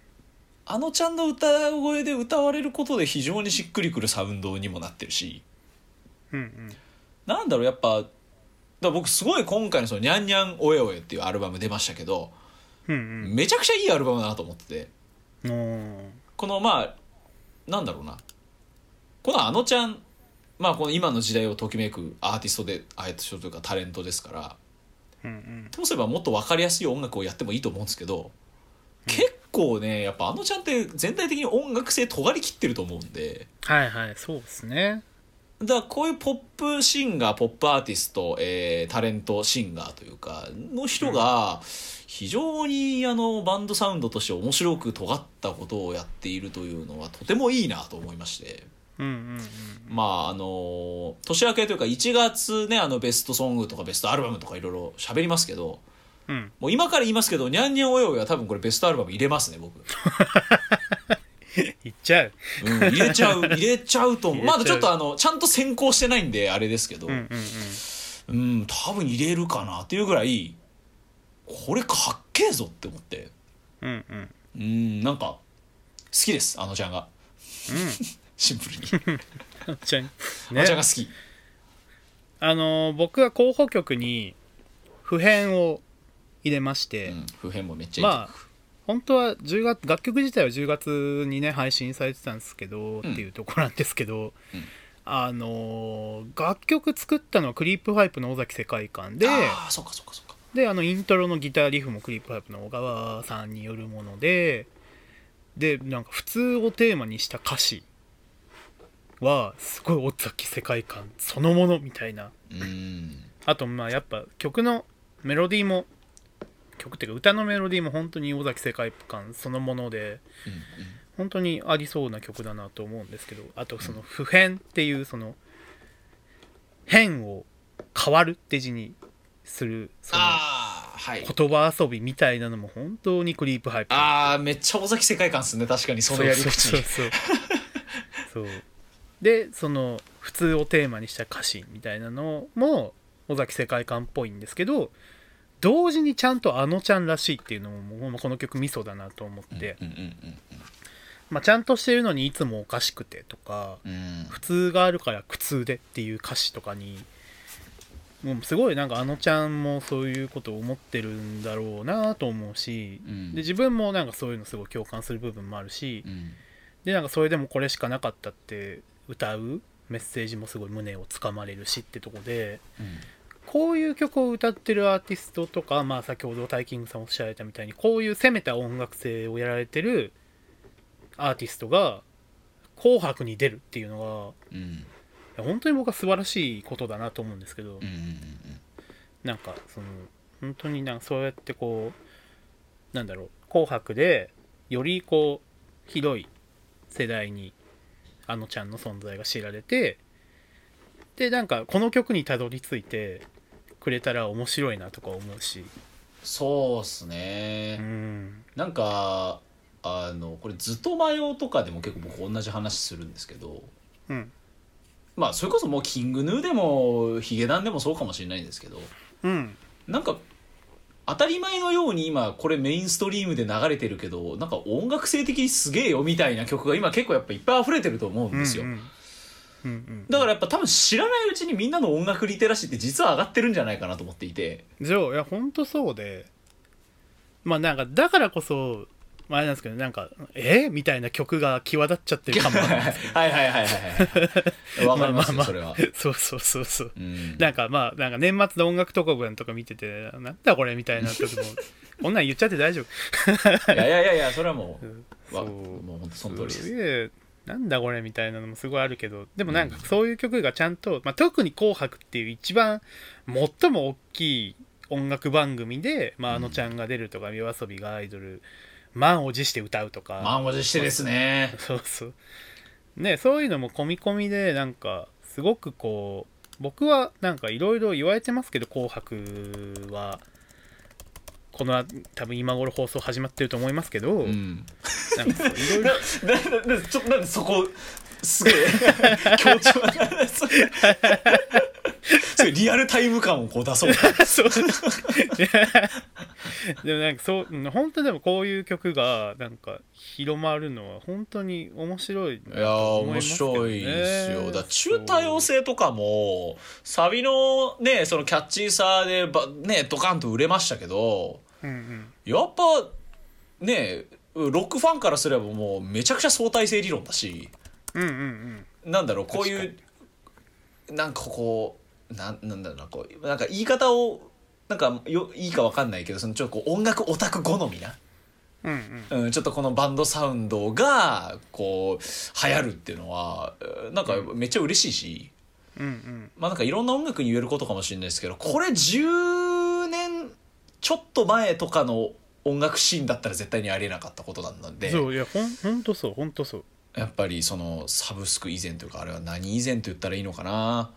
あのちゃんの歌声で歌われることで非常にしっくりくるサウンドにもなってるし。うんうん。なんだろうやっぱだ僕すごい今回のその「にゃんにゃんおえおえ」っていうアルバム出ましたけどうんうん。めちゃくちゃいいアルバムだなと思ってて。このまあなんだろうな。このあのちゃんまあこの今の時代をときめくアーティストでアーティストというかタレントですからうんうん。ともすればもっと分かりやすい音楽をやってもいいと思うんですけど結構ねやっぱあのちゃんって全体的に音楽性尖りきってると思うんで。はいはいそうですねだからこういうポップシンガーポップアーティスト、えータレントシンガーというかの人が非常にあのバンドサウンドとして面白く尖ったことをやっているというのはとてもいいなと思いまして。うんうんうんまああの年明けというか1月ねあのベストソングとかベストアルバムとかいろいろ喋りますけどうん。もう今から言いますけど「にゃんにゃんおよよ」は多分これベストアルバム入れますね僕、いっちゃう。うん、入れちゃう 入れちゃうとまだちょっとあのちゃんと先行してないんであれですけど。うんうんうん。うん多分入れるかなっていうぐらいこれかっけえぞって思って。うんうん。うんなんか好きですあのちゃんが。シンプルに、うんちゃん。あねのちゃんが好き。あのー僕は候補曲に普遍を入れまして、うん普遍もめっちゃいいまあ本当は10月楽曲自体は10月にね配信されてたんですけど、ん。っていうところなんですけど、うん。あのー楽曲作ったのはクリープハイプの尾崎世界観でああそうかそうかそうか。であのイントロのギターリフもクリープハイプの小川さんによるものででなんか普通をテーマにした歌詞はすごい尾崎世界観そのものみたいな。うん。あとまあやっぱ曲のメロディーも曲っていうか歌のメロディーも本当に尾崎世界観そのものでうんうん本当にありそうな曲だなと思うんですけどあとその普遍っていうその変を変わるって字にするその言葉遊びみたいなのも本当にクリープハイプああめっちゃ尾崎世界観っすね。確かにそのやり口。そうそう。そう。でその普通をテーマにした歌詞みたいなのも尾崎世界観っぽいんですけど同時にちゃんとあのちゃんらしいっていうのもこの曲ミソだなと思って、ちゃんとしてるのにいつもおかしくてとかうん。うん普通があるから苦痛でっていう歌詞とかにもうすごいなんかあのちゃんもそういうことを思ってるんだろうなと思うし、うん。で自分もなんかそういうのすごい共感する部分もあるし、うん。でなんかそれでもこれしかなかったって歌うメッセージもすごい胸をつかまれるしってとこでこういう曲を歌ってるアーティストとか、まあ、先ほどタイキングさんおっしゃられたみたいにこういう攻めた音楽性をやられてるアーティストが「紅白」に出るっていうのうんうん。本当に僕は素晴らしいことだなと思うんですけど、うんうんなんかその本当になんかそうやってこうなんだろう「紅白」でよりこう広い世代にあのちゃんの存在が知られてでなんかこの曲にたどり着いてくれたら面白いなとか思うし。そうっすうねん。なんかあのこれずっと迷うとかでも結構僕同じ話するんですけど。うん。まあそれこそもうキングヌーでもヒゲダンでもそうかもしれないんですけど。うん。なんか当たり前のように今これメインストリームで流れてるけどなんか音楽性的にすげえよみたいな曲が今結構やっぱいっぱい溢れてると思うんですよ、うんうんうんうん。だからやっぱ多分知らないうちにみんなの音楽リテラシーって実は上がってるんじゃないかなと思っていて。そういや本当そうで。まあなんかだからこそまああれなんですけどなんかえ？みたいな曲が際立っちゃってるかも はいはいはいはいはいわかりますよそれは、そうそうそうそう。うん。なんかまあなんか年末の音楽特番とか見ててなんだこれみたいな時も こんなん言っちゃって大丈夫。いやいやいやそれはもう わそう。もう本当その通りですなんだこれみたいなのもすごいあるけどでもなんかそういう曲がちゃんと、まあ、特に「紅白」っていう一番最も大きい音楽番組で、まあ、あのちゃんが出るとか夜遊びがアイドル満を持して歌うとか、満を持してですね。そうそう。ねそういうのも込み込みでなんかすごくこう僕はなんかいろいろ言われてますけど「紅白」はこの多分今頃放送始まってると思いますけど、うんなんかそういろいろなななちょっとなんでそこすげえ。強調。すごいリアルタイム感をこう出そう。そう。でもなんかそううん本当でもこういう曲がなんか広まるのは本当に面白いないや面白いですよ。だ中多様性とかもサビのねそのキャッチーさでばねドカンと売れましたけどうんうん。やっぱねロックファンからすればもうめちゃくちゃ相対性理論だしうんうんうん。なんだろうこういうなんかこうなんなんだろうなこうなんか言い方をなんかよいいかわかんないけどそのちょっとこう音楽オタク好みなうんうん。うん、ちょっとこのバンドサウンドがこう流行るっていうのはうんなん。かめっちゃ嬉しいし、うんうん。まあなんかいろんな音楽に言えることかもしれないですけどこれ10年ちょっと前とかの音楽シーンだったら絶対にありえなかったことなんで。そういやほんほんとそうほんとそう。やっぱりそのサブスク以前というかあれは何以前と言ったらいいのかな、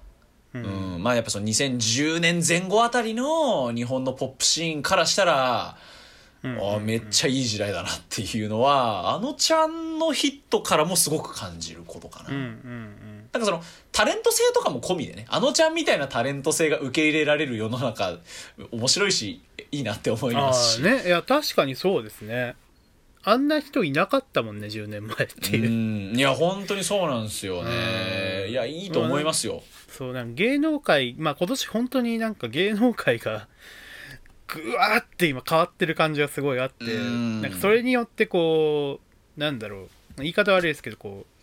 ううん。まあやっぱその2010年前後あたりの日本のポップシーンからしたら、うん。ああめっちゃいい時代だなっていうのはあのちゃんのヒットからもすごく感じることかな。うんうん。なんかそのタレント性とかも込みでねあのちゃんみたいなタレント性が受け入れられる世の中面白いしいいなって思いあますし、あね。いや確かにそうですね。あんな人いなかったもんね10年前っていう、うん。いや本当にそうなんですよね。うん。いやいいと思いますよ。そうなんか芸能界まあ今年本当になんか芸能界がぐわーって今変わってる感じがすごいあってうん。なんかそれによってこうなんだろう。言い方悪いですけどこう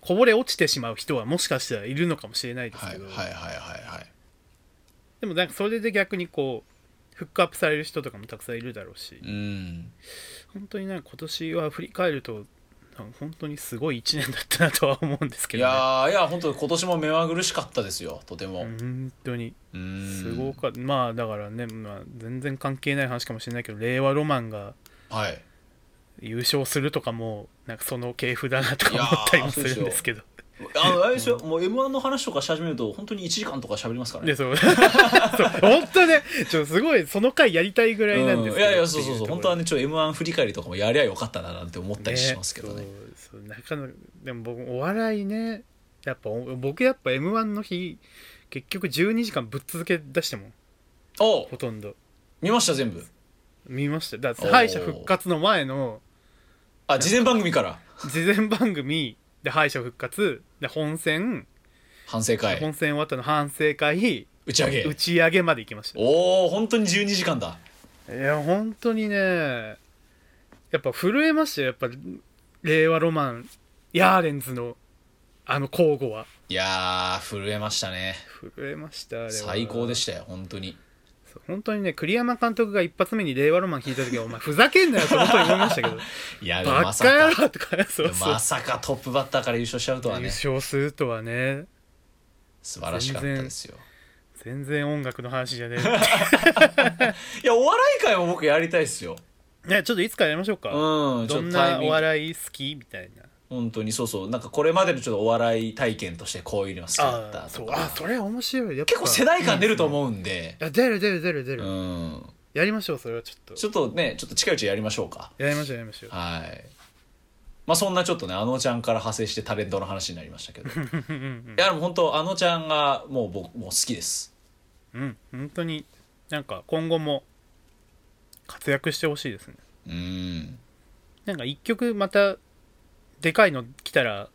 こぼれ落ちてしまう人はもしかしたらいるのかもしれないですけど、はいはいはいはいはい。でもなんかそれで逆にこうフックアップされる人とかもたくさんいるだろうし。うん。本当になんか今年は振り返ると本当にすごい1年だったなとは思うんですけいど、ね、やーいや本当今年も目まぐるしかったですよとても。本当に。うん。すごかった。まあだからね、まあ、全然関係ない話かもしれないけど令和ロマンがはい。優勝するとかもなんかその系譜だなとか思ったりもするんですけどあのあれですよもう m 1の話とかし始めると本当に1時間とか喋りますからね。でそう。そう。本当ね。ちょすごいその回やりたいぐらいなんですけど、うん。いやいやそうそうそう。本当はねねちょっと m 1振り返りとかもやりゃよかったななんて思ったりしますけどね。そうそう。でも僕お笑いねやっぱお僕やっぱ m 1の日結局12時間ぶっ続け出してもん。おほとんど。見ました全部？見ました。だ敗者復活の前のあ事前番組から。事前番組で敗者復活で本戦、反省会。本戦終わったの反省会。打ち上げ。打ち上げまで行きました。おお本当に12時間だ。いや本当にねやっぱ震えましたよ。やっぱ令和ロマンヤーレンズのあの交互は。いやー震えましたね。震えましたあれは。最高でしたよ本当に本当にね栗山監督が一発目に令和ロマン聞いた時はお前ふざけんなよと本当に思いましたけど。いやバまさカ野か。郎とかそうそう、まさかトップバッターから優勝しちゃうとは優ね勝するとはね。素晴らしかったですよ。全然音楽の話じゃね いやお笑い界も僕やりたいですよ。えねちょっといつかやりましょうか、うんちどんなお笑い好き？みたいな本当にそうそうなんかこれまでのちょっとお笑い体験としてこういうのが好きだったとか。あそれ面白い。結構世代間出ると思うんで。出る出る出る出うる、ん。やりましょうそれはちょっと。ちょっとねちょっと近いうちにやりましょうか。やりましょうやりましょう。はい。まあそんなちょっとねあのちゃんから派生してタレントの話になりましたけど。いやでも本当あのちゃんがもう僕もう好きです。うん本当に。なんか今後も活躍してほしいですね。うん。なんか一曲またでかいの来たら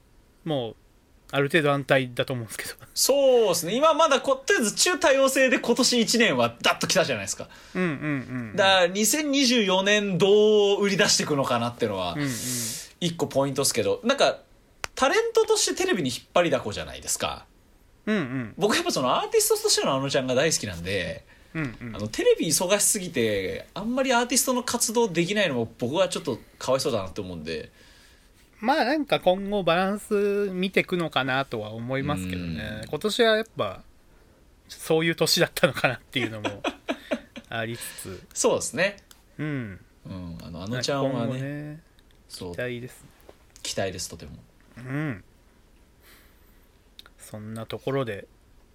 もうある程度安泰だと思うんですけど。そうですね。今まだことりあえず中多様性で今年1年はダッと来たじゃないですか。うんうんうんだから2024年どう売り出していくのかなっていうのはうんうん。一個ポイントですけど。なんかタレントとしてテレビに引っ張りだこじゃないですか。うんうん。僕やっぱそのアーティストとしてのあのちゃんが大好きなんでうんうん。あのテレビ忙しすぎてあんまりアーティストの活動できないのも僕はちょっとかわいそうだなって思うんでまあなんか今後バランス見ていくのかなとは思いますけどね。うん。今年はやっぱそういう年だったのかなっていうのも ありつつ。そうですね。うん。うん。あのあのちゃんはねね期待ですね。期待ですとても。うん。そんなところで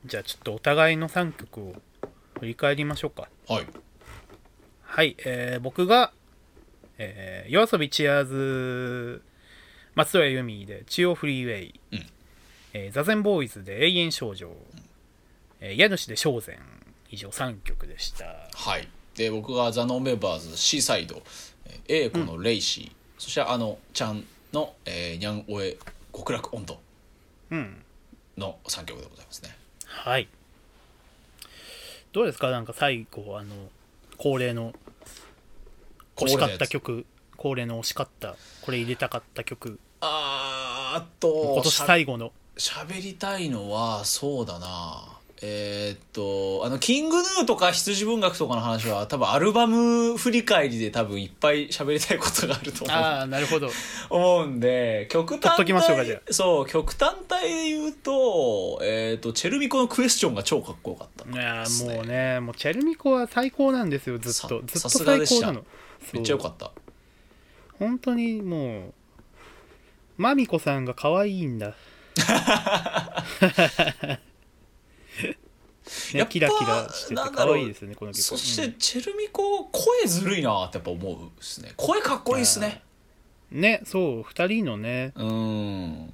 じゃあちょっとお互いの3曲を振り返りましょうか。はい。はい、えー僕が、えー、夜遊びチアーズ松任谷由実で中央フリーウェイ、うん。えー座禅ボーイズで永遠少女、えー家主で正禅以上3曲でした。はい。で僕がザ・ノンメンバーズシーサイド。えー A 子のレイシー、そしてあのちゃんの、えー、ニャンオエ極楽温度うん。の3曲でございますね。はい。どうですか？なんか最後あの恒例の欲しかった曲。恒例の惜しかったこれ入れたかった曲あーあと今年最後の。しゃべりたいのはそうだな。えーっとあのキングヌーとか羊文学とかの話は多分アルバム振り返りで多分いっぱい喋りたいことがあると思う。ああなるほど。思うんで極端取っときましょうかじゃそう極端体で言うと,、えーっとチェルミコのクエスチョンが超かっこよかったいやもうねもうチェルミコは最高なんですよずっと。さずっと最高なの。めっちゃよかった。本当にもうマミコさんが可愛いんだ。やっぱねキラキラしてて可愛いですよねこの曲そしてチェルミコ声ずるいなってやっぱ思うですね。声かっこいいですね。うんねそう2人のね。うん。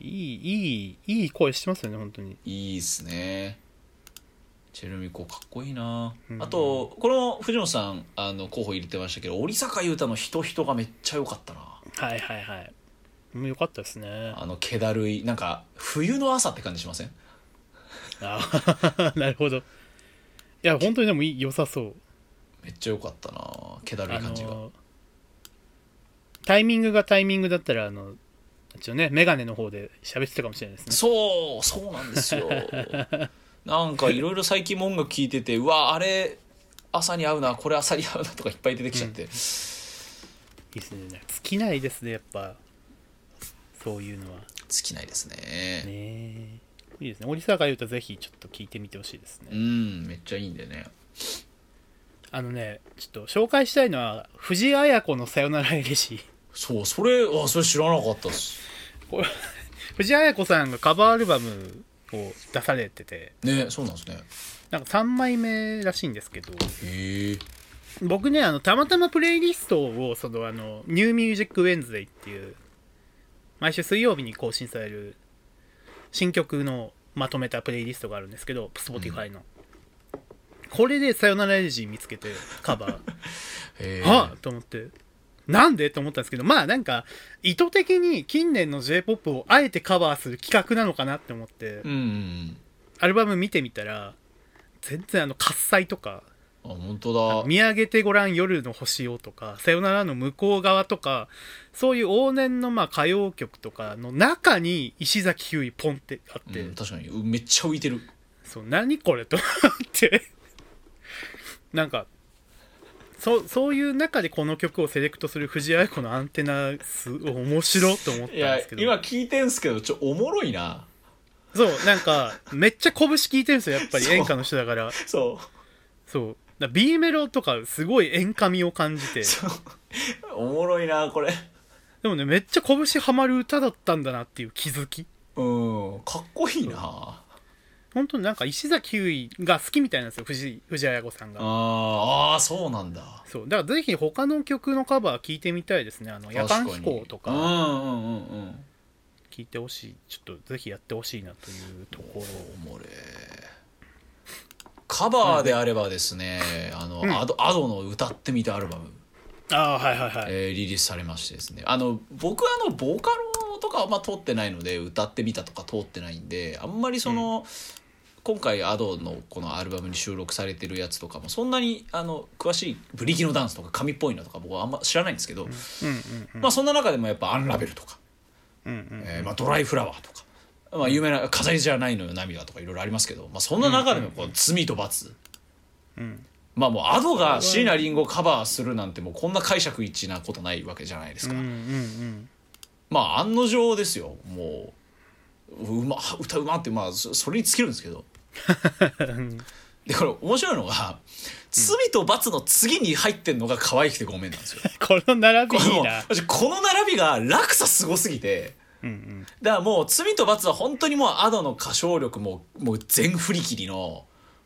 いいいいいい声してますよね本当に。いいっすね。チェルミコかっこいいな、うん。あとこの藤本さんあの候補入れてましたけど織坂優太の「人人」がめっちゃ良かったなはいはいはい。もうよかったですね。あの気だるいなんか冬の朝って感じしません？あ なるほど。いや本当にでもいい良さそう。めっちゃ良かったな気だるいあ感じが、のタイミングがタイミングだったらあの一応ねメガネの方で喋ってたかもしれないですね。そうそうなんですよ。なんかいろいろ最近も音楽聴いててうわあれ朝に合うなこれ朝に合うなとかいっぱい出てきちゃって、いいですね。尽きないですねやっぱ。そういうのは。尽きないですね。ねいいですね。森坂優太ぜひちょっと聞いてみてほしいですね。うんめっちゃいいんでね。あのねちょっと紹介したいのは藤井綾子の「さよならエレジー。そうそれあそれ知らなかったっす。これ藤あや子さんがカバーアルバムを出されてて。ねそうなんですね。なんか3枚目らしいんですけど。へえ僕ねあのたまたまプレイリストをそのあの New Music Wednesday っていう毎週水曜日に更新される新曲のまとめたプレイリストがあるんですけど Spotify の、これで「さよならエレジー」見つけてカバー。はっと思って。なんで？と思ったんですけどまあなんか意図的に近年の j p o p をあえてカバーする企画なのかなって思って。アルバム見てみたら全然あの喝采とかあ本当だ。見上げてごらん夜の星をとか、さよならの向こう側とか、そういう往年のまあ歌謡曲とかの中に石崎ひゅーいポンってあって、うん、確かに。うめっちゃ浮いてる。そう、何これと思って、なんか、そうそういう中でこの曲をセレクトする藤あや子のアンテナす面白いと思ったんいやですけど。今聞いてんすけどちょおもろいな。そうなんかめっちゃ拳聞いてるんですよやっぱりそう演歌の人だから。そ そうだ B メロとかすごい演歌味を感じて。おもろいなこれ。でもねめっちゃ拳ハマる歌だったんだなっていう気づき。うん。かっこいいな。本当になんか石崎ひゅーいが好きみたいなんですよ藤藤あや子さんが。あーあーそうなんだ。そう。だからぜひ他の曲のカバー聞いてみたいですね。あの夜間飛行とか。確にうんうんうんうん。聞いてほしい。ちょっとぜひやってほしいなというところ。おもれカバーであればですね、あの、うん。アドアドの歌ってみたアルバム、ああはいはいはい、えーリリースされましてですね。あの僕はあのボーカロとかはあんま通ってないので歌ってみたとか通ってないんであんまりその、今回アドのこのアルバムに収録されてるやつとかもそんなにあの詳しいブリキのダンスとか神っぽいのとか僕はあんま知らないんですけど、うんうんうんまあそんな中でもやっぱ「アンラベル」とか。うんうん。えーまあ、ドライフラワーとか、まあ、有名な「飾りじゃないのよ涙」とかいろいろありますけど、まあ、そんな中でもこう「罪と罰」うん。まあもうアドが椎名林檎をカバーするなんてもうこんな解釈一致なことないわけじゃないですか、うんうんまあ案の定ですよ。もううま歌うまってまあそそれに尽きるんですけど。う んでこれ面白いのが「罪と罰」の次に入ってんのが可愛くてごめんなんですよ。この並びこのいいな。この並びが落差すごすぎてうんうん。だからもう「罪と罰」は本当にもうアドの歌唱力ももう全振り切りの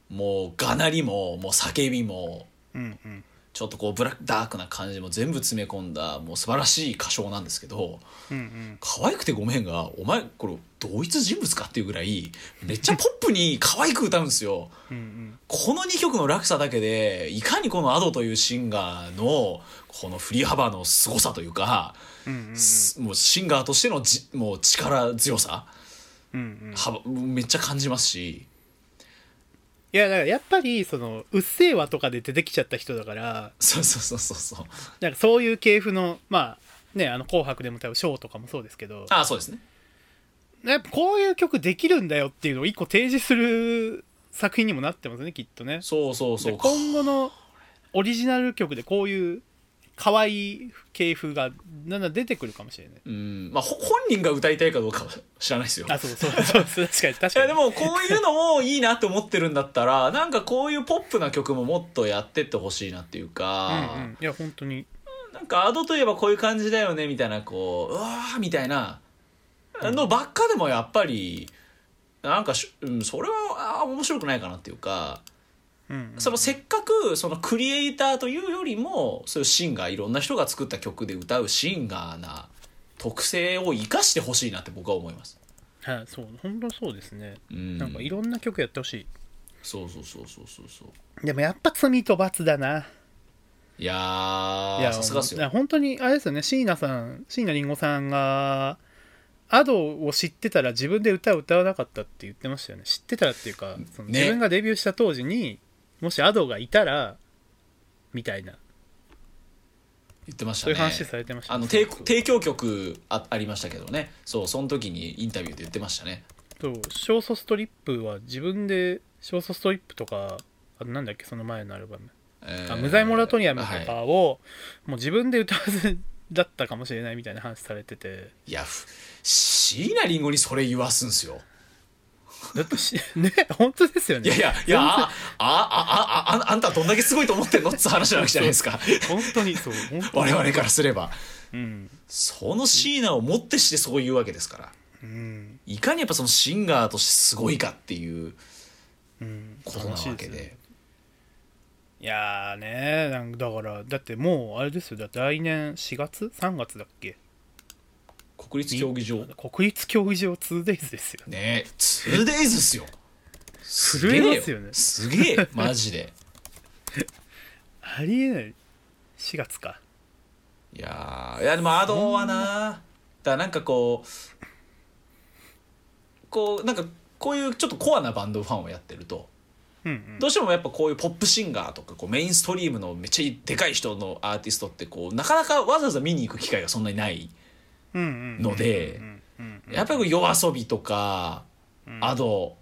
もうがなりももう叫びもうんうん。ちょっとこうブラックダークな感じも全部詰め込んだもう素晴らしい歌唱なんですけどうんうん。可愛くてごめんがお前これ同一人物かっていうぐらいめっちゃポップに可愛く歌うんですよ。うんうん。この2曲の落差だけでいかにこのアドというシンガーのこの振り幅の凄さというか、うんすもうシンガーとしてのじもう力強さ。うんうん。幅めっちゃ感じますし。いやだからやっぱりその「うっせぇわ」とかで出てきちゃった人だから。そうそうそうそうそう。なんかそういう系譜のまあねあの「紅白」でも多分ショーとかもそうですけど。ああそうですね。やっぱこういう曲できるんだよっていうのを一個提示する作品にもなってますねきっとね。そうそうそう。で今後のオリジナル曲でこういう可愛い系風がだんだん出てくるかもしれない。うん。まあほ本人が歌いたいかどうかは知らないですよ。あそうそうそうそう確かに確かに。いやでもこういうのもいいなって思ってるんだったら なんかこういうポップな曲ももっとやってってほしいなっていうか、うんうん。いや本当に。なんかアドといえばこういう感じだよねみたいなこううわーみたいなのばっかでもやっぱりなんかし、うん、それはあー面白くないかなっていうかうんうん。そのせっかくそのクリエイターというよりもそういうシンガーいろんな人が作った曲で歌うシンガーな特性を生かしてほしいなって僕は思います。はいそう本当そうですね。うん、なんかいろんな曲やってほしい。そうそうそうそうそうそう。でもやっぱ罪と罰だな。いやーいやさすがっすよ。本当にあれですよね。椎名さん椎名林檎さんがアドを知ってたら自分で歌を歌わなかったって言ってましたよね。知ってたらっていうかそのね。自分がデビューした当時にもしアドがいたらみたいな。言ってましたね。そういう話されてましたね。あの提提供曲あありましたけどね。そうその時にインタビューで言ってましたね。そうショートストリップは自分でショートストリップとかあとなんだっけその前のアルバム。えーあ無罪モラトリアムとはい。かをもう自分で歌わずだったかもしれないみたいな話されてて。いやふ椎名林檎にそれ言わすんすよだってしね本当ですよね。いやいやいやああああああんたどんだけすごいと思ってんのっつう話なわけじゃないですか。本当にそう我に。々からすれば。うん。その椎名をもってしてそういうわけですから。うん。いかにやっぱそのシンガーとしてすごいかっていううん。ことなわけ楽しいすよでいやーねなんかだからだってもうあれですよ。だって来年4月？3月だっけ？国立競技場。国立競技場 2days ですよね。ね 2days っすよ。すげえよ。ねすげえマジで。ありえない。4月か。いやーいやでもアドはなだからなんかこうこうなんかこういうちょっとコアなバンドファンをやってるとうんうん。どうしてもやっぱこういうポップシンガーとかこうメインストリームのめっちゃでかい人のアーティストってこうなかなかわざわざ見に行く機会がそんなにないのでうんうんうんやっぱり夜遊びとかアド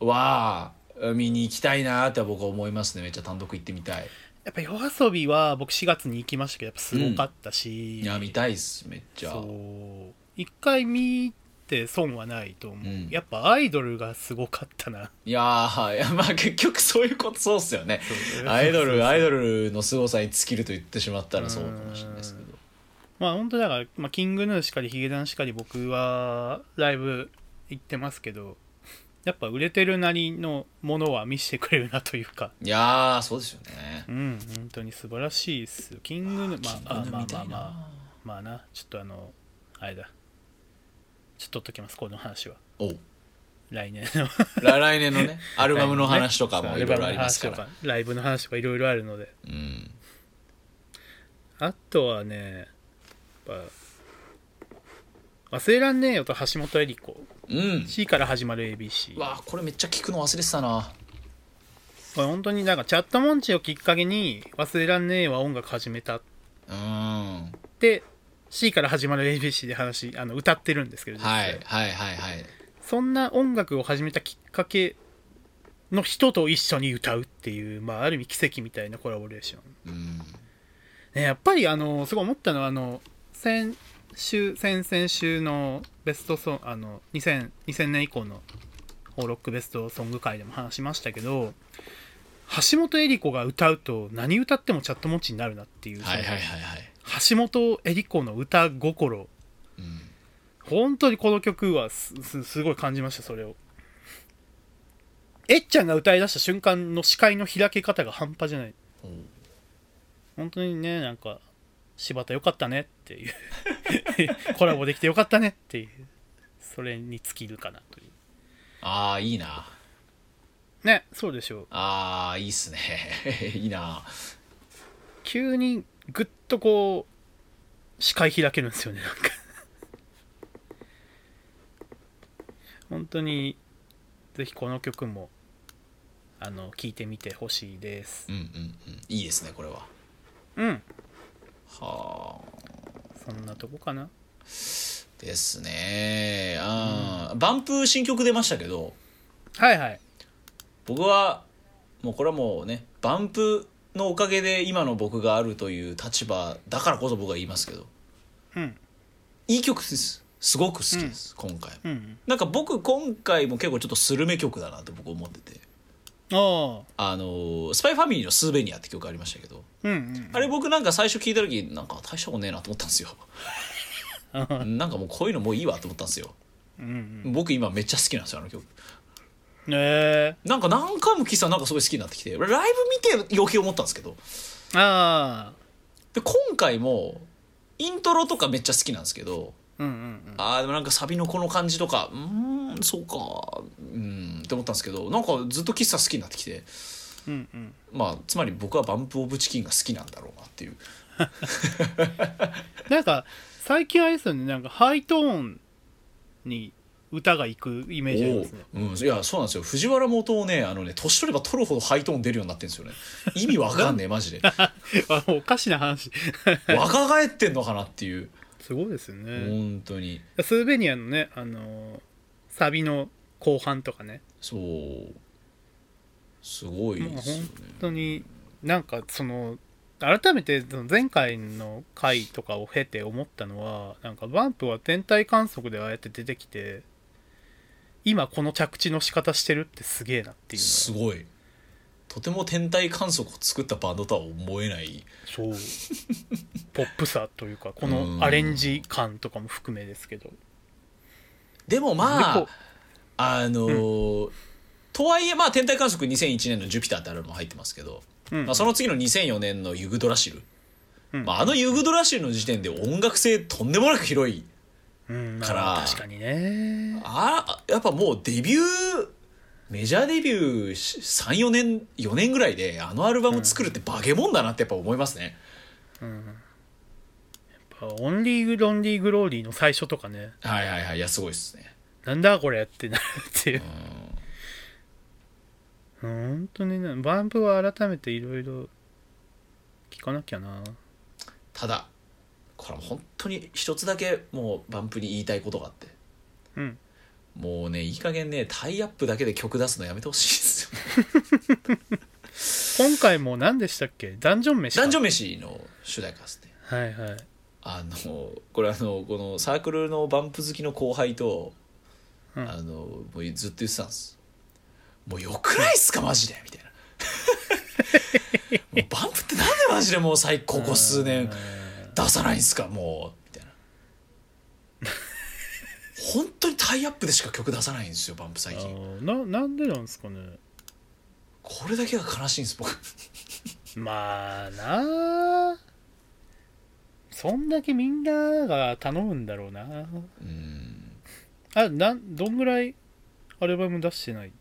は見に行きたいなって僕は思いますね。めっちゃ単独行ってみたい。やっぱ夜遊びは僕4月に行きましたけどやっぱすごかったし、いや見たいっすめっちゃ。そう。一回見て損はないと思う、うん。やっぱアイドルがすごかったな。いやーいやまあ結局そういうことそうっすよね。アイドルアイドルの凄さに尽きると言ってしまったらそうかもしれないですけどまあ本当だから、まあ、キングヌーしかりヒゲダンしかり僕はライブ行ってますけどやっぱ売れてるなりのものは見せてくれるなというか。いやーそうですよね。うん本当に素晴らしいっすよ。キングヌーまあまあまあまあまあな。ちょっとあのあれだ。ちょっと取っときますこの話は。おう。来年の。来来年のね アルバムの話とかもいろいろありますから。ライブの話とかいろいろあるので。うん。あとはねぱ忘れらんねえよと橋本恵里子うん。C から始まる ABC わあこれめっちゃ聞くの忘れてたな。これ本当になんかチャットモンチをきっかけに忘れらんねえは音楽始めた。っうん。て C から始まる ABC で話あの歌ってるんですけどはいはいはいはい。そんな音楽を始めたきっかけの人と一緒に歌うっていう、まあ、ある意味奇跡みたいなコラボレーション。うん。ね、やっぱりあのすごい思ったのはあの先週先々週のベストソンあの 2000, 2000年以降のホーロックベストソング界でも話しましたけど橋本恵里子が歌うと何歌ってもチャットモッチになるなっていう、はいはい橋本恵里子の歌心。うん。本当にこの曲はすすすごい感じましたそれを。えっちゃんが歌い出した瞬間の視界の開け方が半端じゃない。本当にねなんか柴田よかったねっていう。コラボできてよかったねっていう。それに尽きるかなという。ああいいな。ねそうでしょう。ああいいっすね。いいな。急にぐっとこう視界開けるんですよねなんか。本当にぜひこの曲もあの聴いてみてほしいです。うんうんうん。いいですねこれは。うんはあ。そんなとこかな？ですね。あー、バンプ新曲出ましたけど。はいはい。僕はもうこれはもうねバンプのおかげで今の僕があるという立場だからこそ僕は言いますけど。うん。いい曲です。すごく好きです、今回うん。なんか僕今回も結構ちょっとスルメ曲だなと僕思っててあのスパイファミリーの「スーベニア」って曲ありましたけど。うんうんあれ僕なんか最初聞いた時なんか大したことねえなと思ったんですよ。なんかもうこういうのもういいわと思ったんですよ。うんうん。僕今めっちゃ好きなんですよあの曲。ねえ。なんか何回も聴いてたらなんかすごい好きになってきてライブ見て余計思ったんですけど。ああ。で今回もイントロとかめっちゃ好きなんですけどうんうんうん。あーでもなんかサビのこの感じとかうーんそうか。うんって思ったんですけどなんかずっと喫茶好きになってきてうんうん。まあつまり僕はバンプ・オブ・チキンが好きなんだろうなっていう。なんか最近あれですよねなんかハイトーンに歌がいくイメージありますね。うん、いやそうなんですよ。藤原元をねあのね年取れば取るほどハイトーン出るようになってるんですよね。意味わかんねえマジで。あおかしな話。若返ってんのかなっていうすごいですよね。本当に。スーベニアのねあのーサビの後半とかね。そう。すごいですよね。もう本当になんかその改めて前回の回とかを経て思ったのはなんかバンプは天体観測でああやって出てきて今この着地の仕方してるってすげえなっていうのすごいとても天体観測を作ったバンドとは思えない。そう。ポップさというかこうん。のアレンジ感とかも含めですけど。でもまああのーとはいえまあ天体観測2001年の「ジュピター」ってアルバム入ってますけど、うん。まあ、その次の2004年の「ユグドラシル」うん。まあ、あのユグドラシルの時点で音楽性とんでもなく広いうんまあから確かにね。あやっぱもうデビューメジャーデビュー34年4年ぐらいであのアルバム作るってバケモンだなってやっぱ思いますね、やっぱオンリーグロンリーグローリーの最初とかね。はいはいはいいやすごいですね。なんだこれってなるっていう。本当にねバンプは改めていろいろ聞かなきゃな。ただこれは本当に一つだけもうバンプに言いたいことがあって。うんもうねいい加減ねタイアップだけで曲出すのやめてほしいですよ。今回も何でしたっけ？ダンジョン飯か。ダンジョン飯の主題歌ですね。はいはい。あのこれあのこのサークルのバンプ好きの後輩と、うん。あのもうずっと言ってたんです。もうよくないっすか？マジで！みたいな。もうバンプってなんでマジでもう最ここ数年出さないんすか？もう本当にタイアップでしか曲出さないんですよバンプ最あ近ーななんでなんですかね？これだけが悲しいんです僕。まあなあそんだけみんなが頼むんだろうな。うん。あなんどんぐらいアルバム出してない？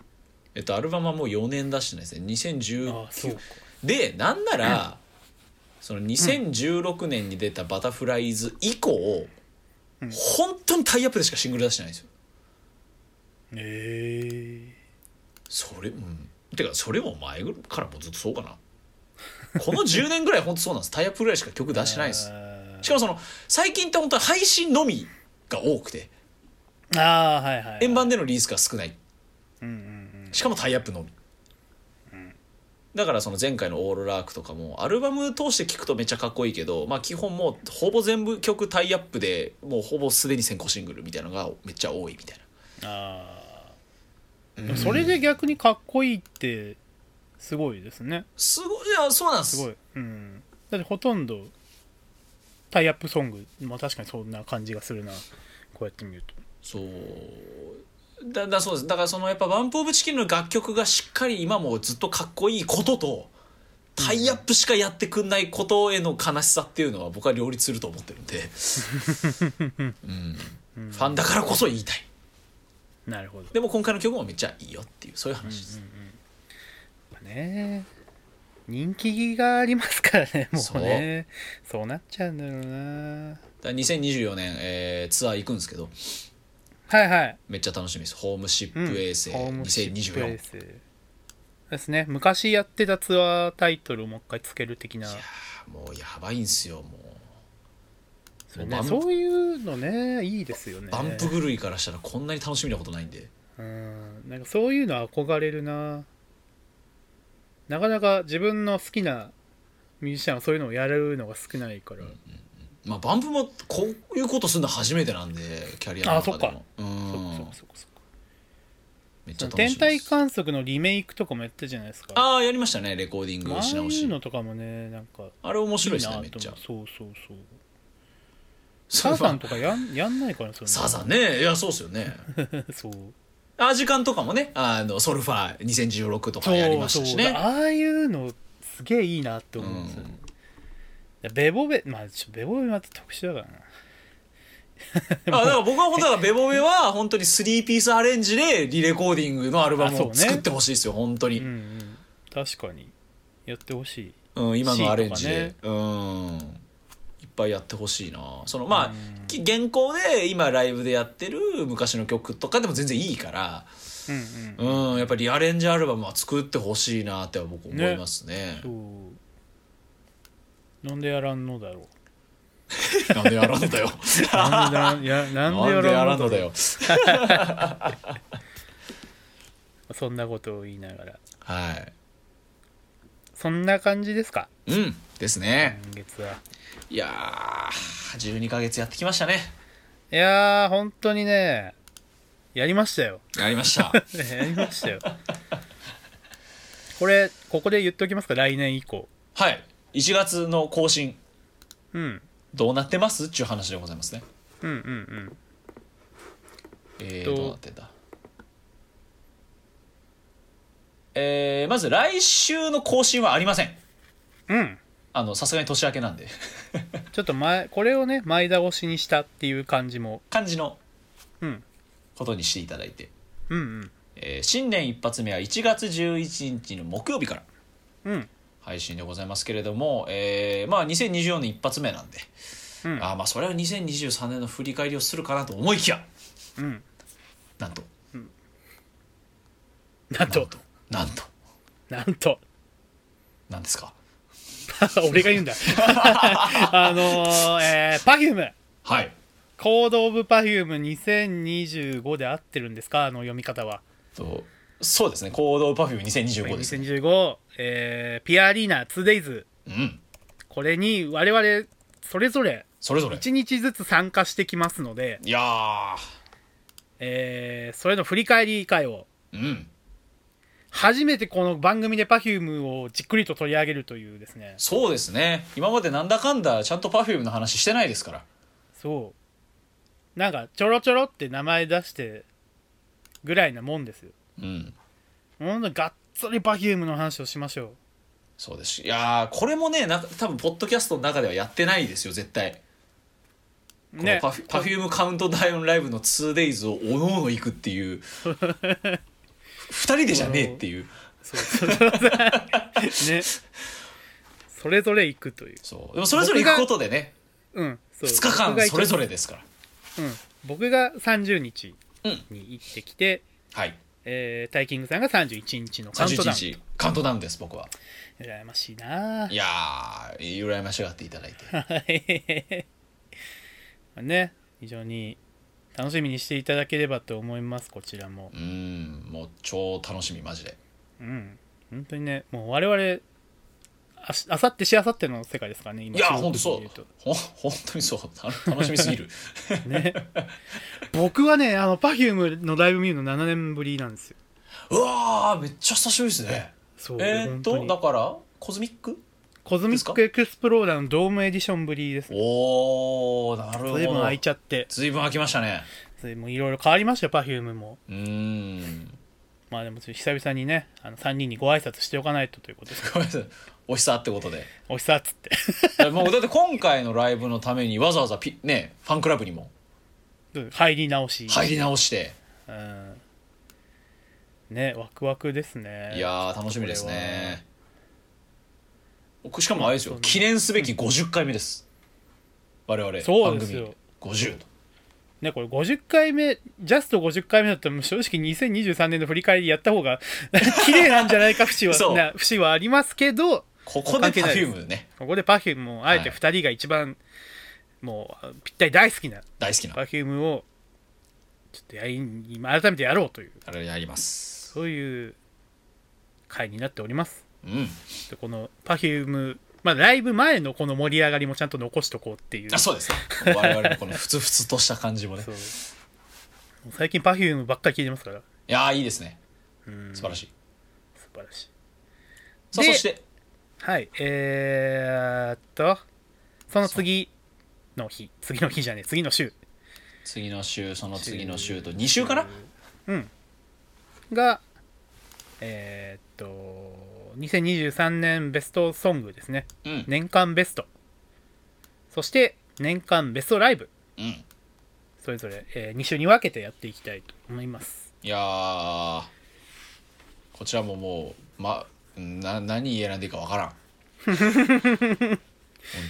えっとアルバムはもう4年出してないですね。2019ああそうか。でなんなら、その2016年に出た「バタフライズ」以降、うん。本当にタイアップでしかシングル出してないんですよ。ええそれうん。てかそれも前からもずっとそうかな。この10年ぐらい本当そうなんです。タイアップぐらいしか曲出してないです。しかもその最近って本当に配信のみが多くて。ああはいはい、はい、円盤でのリリースが少ない。うんうん。しかもタイアップのみ、だからその前回の「オールラーク」とかもアルバム通して聴くとめっちゃかっこいいけど、まあ、基本もうほぼ全部曲タイアップでもうほぼすでに先行シングルみたいなのがめっちゃ多いみたいな、でもそれで逆にかっこいいってすごいですね。すごいいやそうなんです。すごい。うん。だってほとんどタイアップソングまあ確かにそんな感じがするな。こうやって見ると。そうだだそうです。だからそのやっぱバンプ・オブ・チキンの楽曲がしっかり今もずっとかっこいいこととタイアップしかやってくんないことへの悲しさっていうのは僕は両立すると思ってるんで、うん、ファンだからこそ言いたい。なるほど。でも今回の曲もめっちゃいいよっていうそういう話です、やっぱね人気がありますからねもうね。そうなっちゃうんだろうな。だから2024年、えーツアー行くんですけどはいはい。めっちゃ楽しみです。ホームシッうん。プ衛星。ホームシップ衛2024、星。ですね。昔やってたツアータイトルをもう一回つける的な。いやーもうやばいんすよもそう,、バンね、そういうのねいいですよね。バンプ狂いからしたらこんなに楽しみなことないんで。うん。なんかそういうの憧れるな。なかなか自分の好きなミュージシャンはそういうのをやるのが少ないから、まあバンプもこういうことするの初めてなんでキャリアの中でも。うそっか。そっかんそっかそっか。めっちゃ楽しみ天体観測のリメイクとかもやったじゃないですか。ああやりましたね。レコーディンああいうグし直しのとかもねなんか。あれ面白いですねめっちゃ。そうそうそう。サザンとかやんやんないからそれ。サザンね。いやそうっすよね。そう。あ時間とかもね。あのソルファー2016とかやりましたしそうねそう。ああいうのすげえいいなって思うんですよね、いやベボベまあちょベボベまた特殊だからな。あだから僕は本当はベボベは本当に3ピースアレンジでリレコーディングのアルバムを作ってほしいですよ本当に、うんうん。確かに。やってほしい。うん、今のアレンジで、とうん。いっぱいやってほしいな。そのまあ、うん。き現行で今ライブでやってる昔の曲とかでも全然いいから。うんうん。うんやっぱりリアレンジアルバムは作ってほしいなって僕思いますねそうなんでやらんのだろなんでやらんのだよ。うなんでやなんでややらんのだよ。よそんなことを言いながら。はい。そんな感じですか？うんですね。今月は。いやー12ヶ月やってきましたね。いやー本当にねやりましたよ。やりました。やりましたよ。これここで言っておきますか？来年以降。はい1月の更新うん。どうなってます？っていう話でございますね。うんうんうん。えー、と。どうなってんだえー、まず来週の更新はありません。うん。あのさすがに年明けなんで。ちょっと前これをね前倒しにしたっていう感じも。感じのうん。ことにしていただいて、うんうん。えー新年一発目は1月11日の木曜日から。うん配信でございますけれども、えーまあ2024年一発目なんで、うん。あーまあそれは2023年の振り返りをするかなと思いきやうん。なんと。なんと。なんと。なんと。なんですか？俺が言うんだ。あのー、えー、Perfume はい Code of Perfume 2025で合ってるんですか？あの読み方は。とそうですね。 Code Perfume 2025です、ね、2025、えー、ぴあアリーナ 2days うん。これに我々それぞれそれぞれ。1日ずつ参加してきますので、いやー。えー、それの振り返り会をうん。初めてこの番組で Perfume をじっくりと取り上げるというですね。そうですね。今までなんだかんだちゃんと Perfume の話してないですから。そう。なんかちょろちょろって名前出してぐらいなもんですようん。ほんとがっつり Perfume の話をしましょそうです。しいやーこれもねな多分ポッドキャストの中ではやってないですよ絶対。うこのパフ,、パフュームカウントダウンライブの 2days をおのおの行くっていう。二人でじゃねえっていう。そう。そう。そうね。それぞれ行くという。そう。でもそれぞれ行くことでね。うん。そう。2日間それぞれ、れですから。うん、僕が30日に行ってきて、はいえータイキングさんが31日のカウント31ダウン。日カウントダウンです僕は。羨ましいなぁいやー羨ましがっていただいて。はい。ね非常に楽しみにしていただければと思いますこちらも。うんもう超楽しみマジで。うん。本当にねもう我々あさってしあさっての世界ですからね今いや収録ほんとそうほ本当にそう。た楽しみすぎる。ね。僕はねあの Perfume のライブ見るの7年ぶりなんですよ。うわーめっちゃ久しぶりですね。そうえー、っとだから Cosmic？Cosmic Explorer の Dome Edition ぶりです。おおなるほど。随分空いちゃって。随分空きましたね。それもいろいろ変わりましたよ Perfume も。うーんまあでも久々にねあの3人にご挨拶しておかないとということで。ごめんなさいお久ってことで。お久っつって。もうだって今回のライブのためにわざわざピねファンクラブにも。入り直し。入り直して。うん。ねワクワクですね。いやー楽しみですね。僕しかもあれですよ。記念すべき50回目です。我々そうですよ。番組。50ねこれ50回目ジャスト50回目だったら正直2023年の振り返りやった方が 綺麗なんじゃないか節はそう。な節はありますけどここで Perfume ね。ここで Perfume もあえて2人が一番もうぴったり大好きな大好きな。Perfume をちょっとやり今改めてやろうという。あれやります。そういう回になっております。うん。でこの Perfume まあライブ前のこの盛り上がりもちゃんと残しとこうっていう。あそうですね。我々のこのふつふつとした感じもね。最近 Perfume ばっかり聞いてますから。いやーいいですね。うん。素晴らしい。素晴らしい。でさあそして。はい。えー、っとその次の日。次の日じゃねえ。次の週。次の週その次の週と2週かな？うん。がえー、っと2023年ベストソングですね。うん。年間ベスト。そして年間ベストライブ。うん。それぞれ、え2週に分けてやっていきたいと思います。いやー。こちらももうまな何選んでいいかわからん。本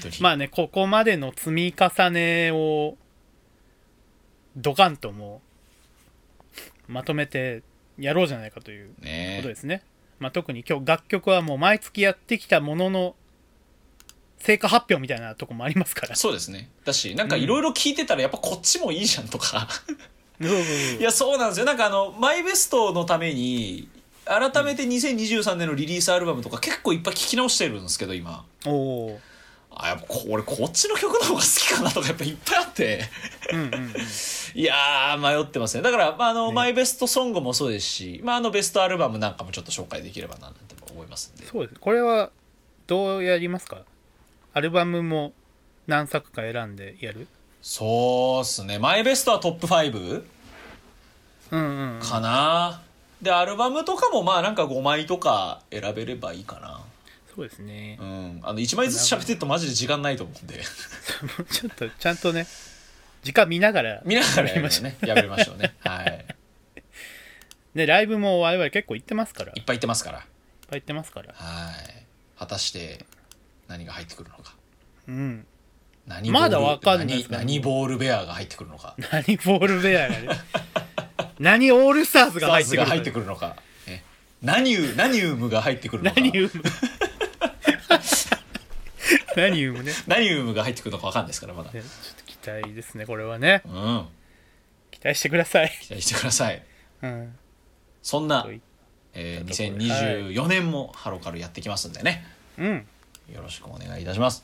当に。まあねここまでの積み重ねをドカンともうまとめてやろうじゃないかというねことですね、まあ、特に今日楽曲はもう毎月やってきたものの成果発表みたいなとこもありますから。そうですね。だしなんかいろいろ聞いてたらやっぱこっちもいいじゃんとか。いやそうなんですよ。なんかあのマイベストのために改めて2023年のリリースアルバムとか結構いっぱい聞き直してるんですけど今。おおあやっぱこ俺こっちの曲の方が好きかなとかやっぱいっぱいあって。うんうんうん。いやー迷ってますね。だから、まああのね。マイベストソングもそうですし、まあ、あのベストアルバムなんかもちょっと紹介できればななんて思いますんで。そうです。これはどうやりますか？アルバムも何作か選んでやる？そうっすね。マイベストはトップ5うんうんうん。かな、でアルバムとかもまあなんか5枚とか選べればいいかなそうですね。うん。あの1枚ずつ喋ってるとマジで時間ないと思うんで。ちょっとちゃんとね時間見ながら見ながらやりましょう。ねやめましょうね。はい。ねライブも我々結構行ってますから。いっいっぱい言ってますから。ぱい行ってますから。はい。果たして何が入ってくるのか。うん。何まだわかんない何何ボールベアが入ってくるのか。何ボールベアがね。何オールスターズが入ってくるが入ってくるのか、ね、何ウ何ウムが入ってくるのか。何ウム 何ウムね。何ウムが入ってくるのか分かんないですからまだ。ねちょっと期待ですねこれはね。うん。期待してください。期待してください。うん。そんなえー、ところで2024年もハロカルやってきますんでね。うん。よろしくお願いいたします。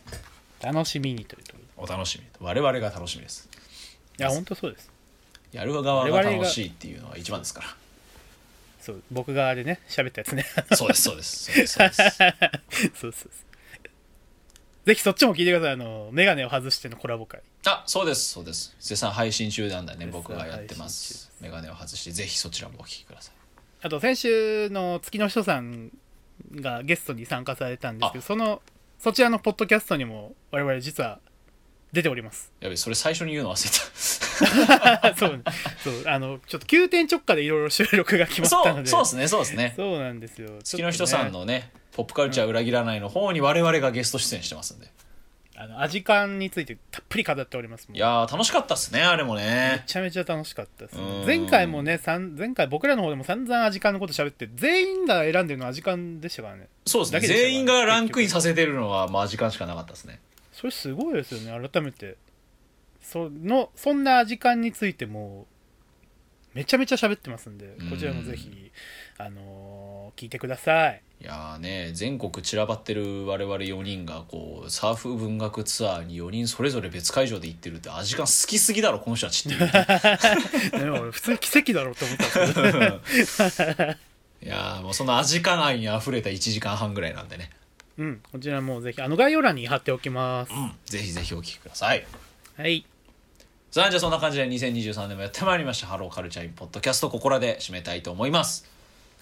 楽しみにというとお楽しみ我々が楽しみです。いや本当そうです。やる側が楽しいっていうのが一番ですかそう僕があれね喋ったやつね。らそうですそうですそうですそうです。そうそうそうぜひそっちも聞いてください。あのメガネを外してのコラボ会。あそうです。そうです。絶賛配信中なんだね僕がやってます。メガネを外してぜひそちらもお聞きください。あと先週の月の人さんがゲストに参加されたんですけどそのそちらのポッドキャストにも我々実は出ております。やべそれ最初に言うの忘れた。そうそうあのちょっと急転直下でいろいろ収録が決まったので。そうそうですねそうですね。そうなんですよ。月の人さんののね。ポップカルチャー裏切らないの方に我々がゲスト出演してますんで。あのアジカンについてたっぷり語っておりますいやー楽しかったっすねあれもめねちゃめちゃ楽しかったですうん。前回もねさん前回僕らの方でも散々アジカンのこと喋って全員が選んでるのはアジカンでしたからね。そうですね。全員がランクインさせてるのはまあ時間しかなかったですねそれすごいですよね改めて。そのそんなアジカンについてもめちゃめちゃ喋ってますんでこちらもぜひあのー聞いてください。いやーね全国散らばってる我々4人がこうサーフ文学ツアーに4人それぞれ別会場で行ってるってあ時間好きすぎだろこの人たちって でも俺普通に奇跡だろうと思ったんですけど。いやーもうその味感愛にあふれた1時間半ぐらいなんでねうんこちらもぜひあの概要欄に貼っておきます。うんぜひぜひお聞きください。はい。さあじゃあそんな感じで2023年もやってまいりました「ハローカルチャーインポッドキャスト」ここらで締めたいと思います。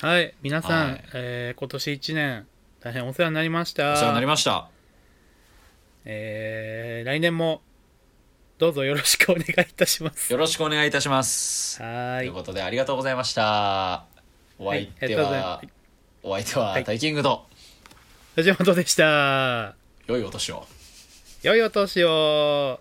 はい皆さん、はい。えー今年1年大変お世話になりました。お世話になりました。えー来年もどうぞよろしくお願いいたします。よろしくお願いいたします。はーい。ということでありがとうございました。お相手ははます。お相手ははい。タイキングと藤本でした。良いお年を。良いお年を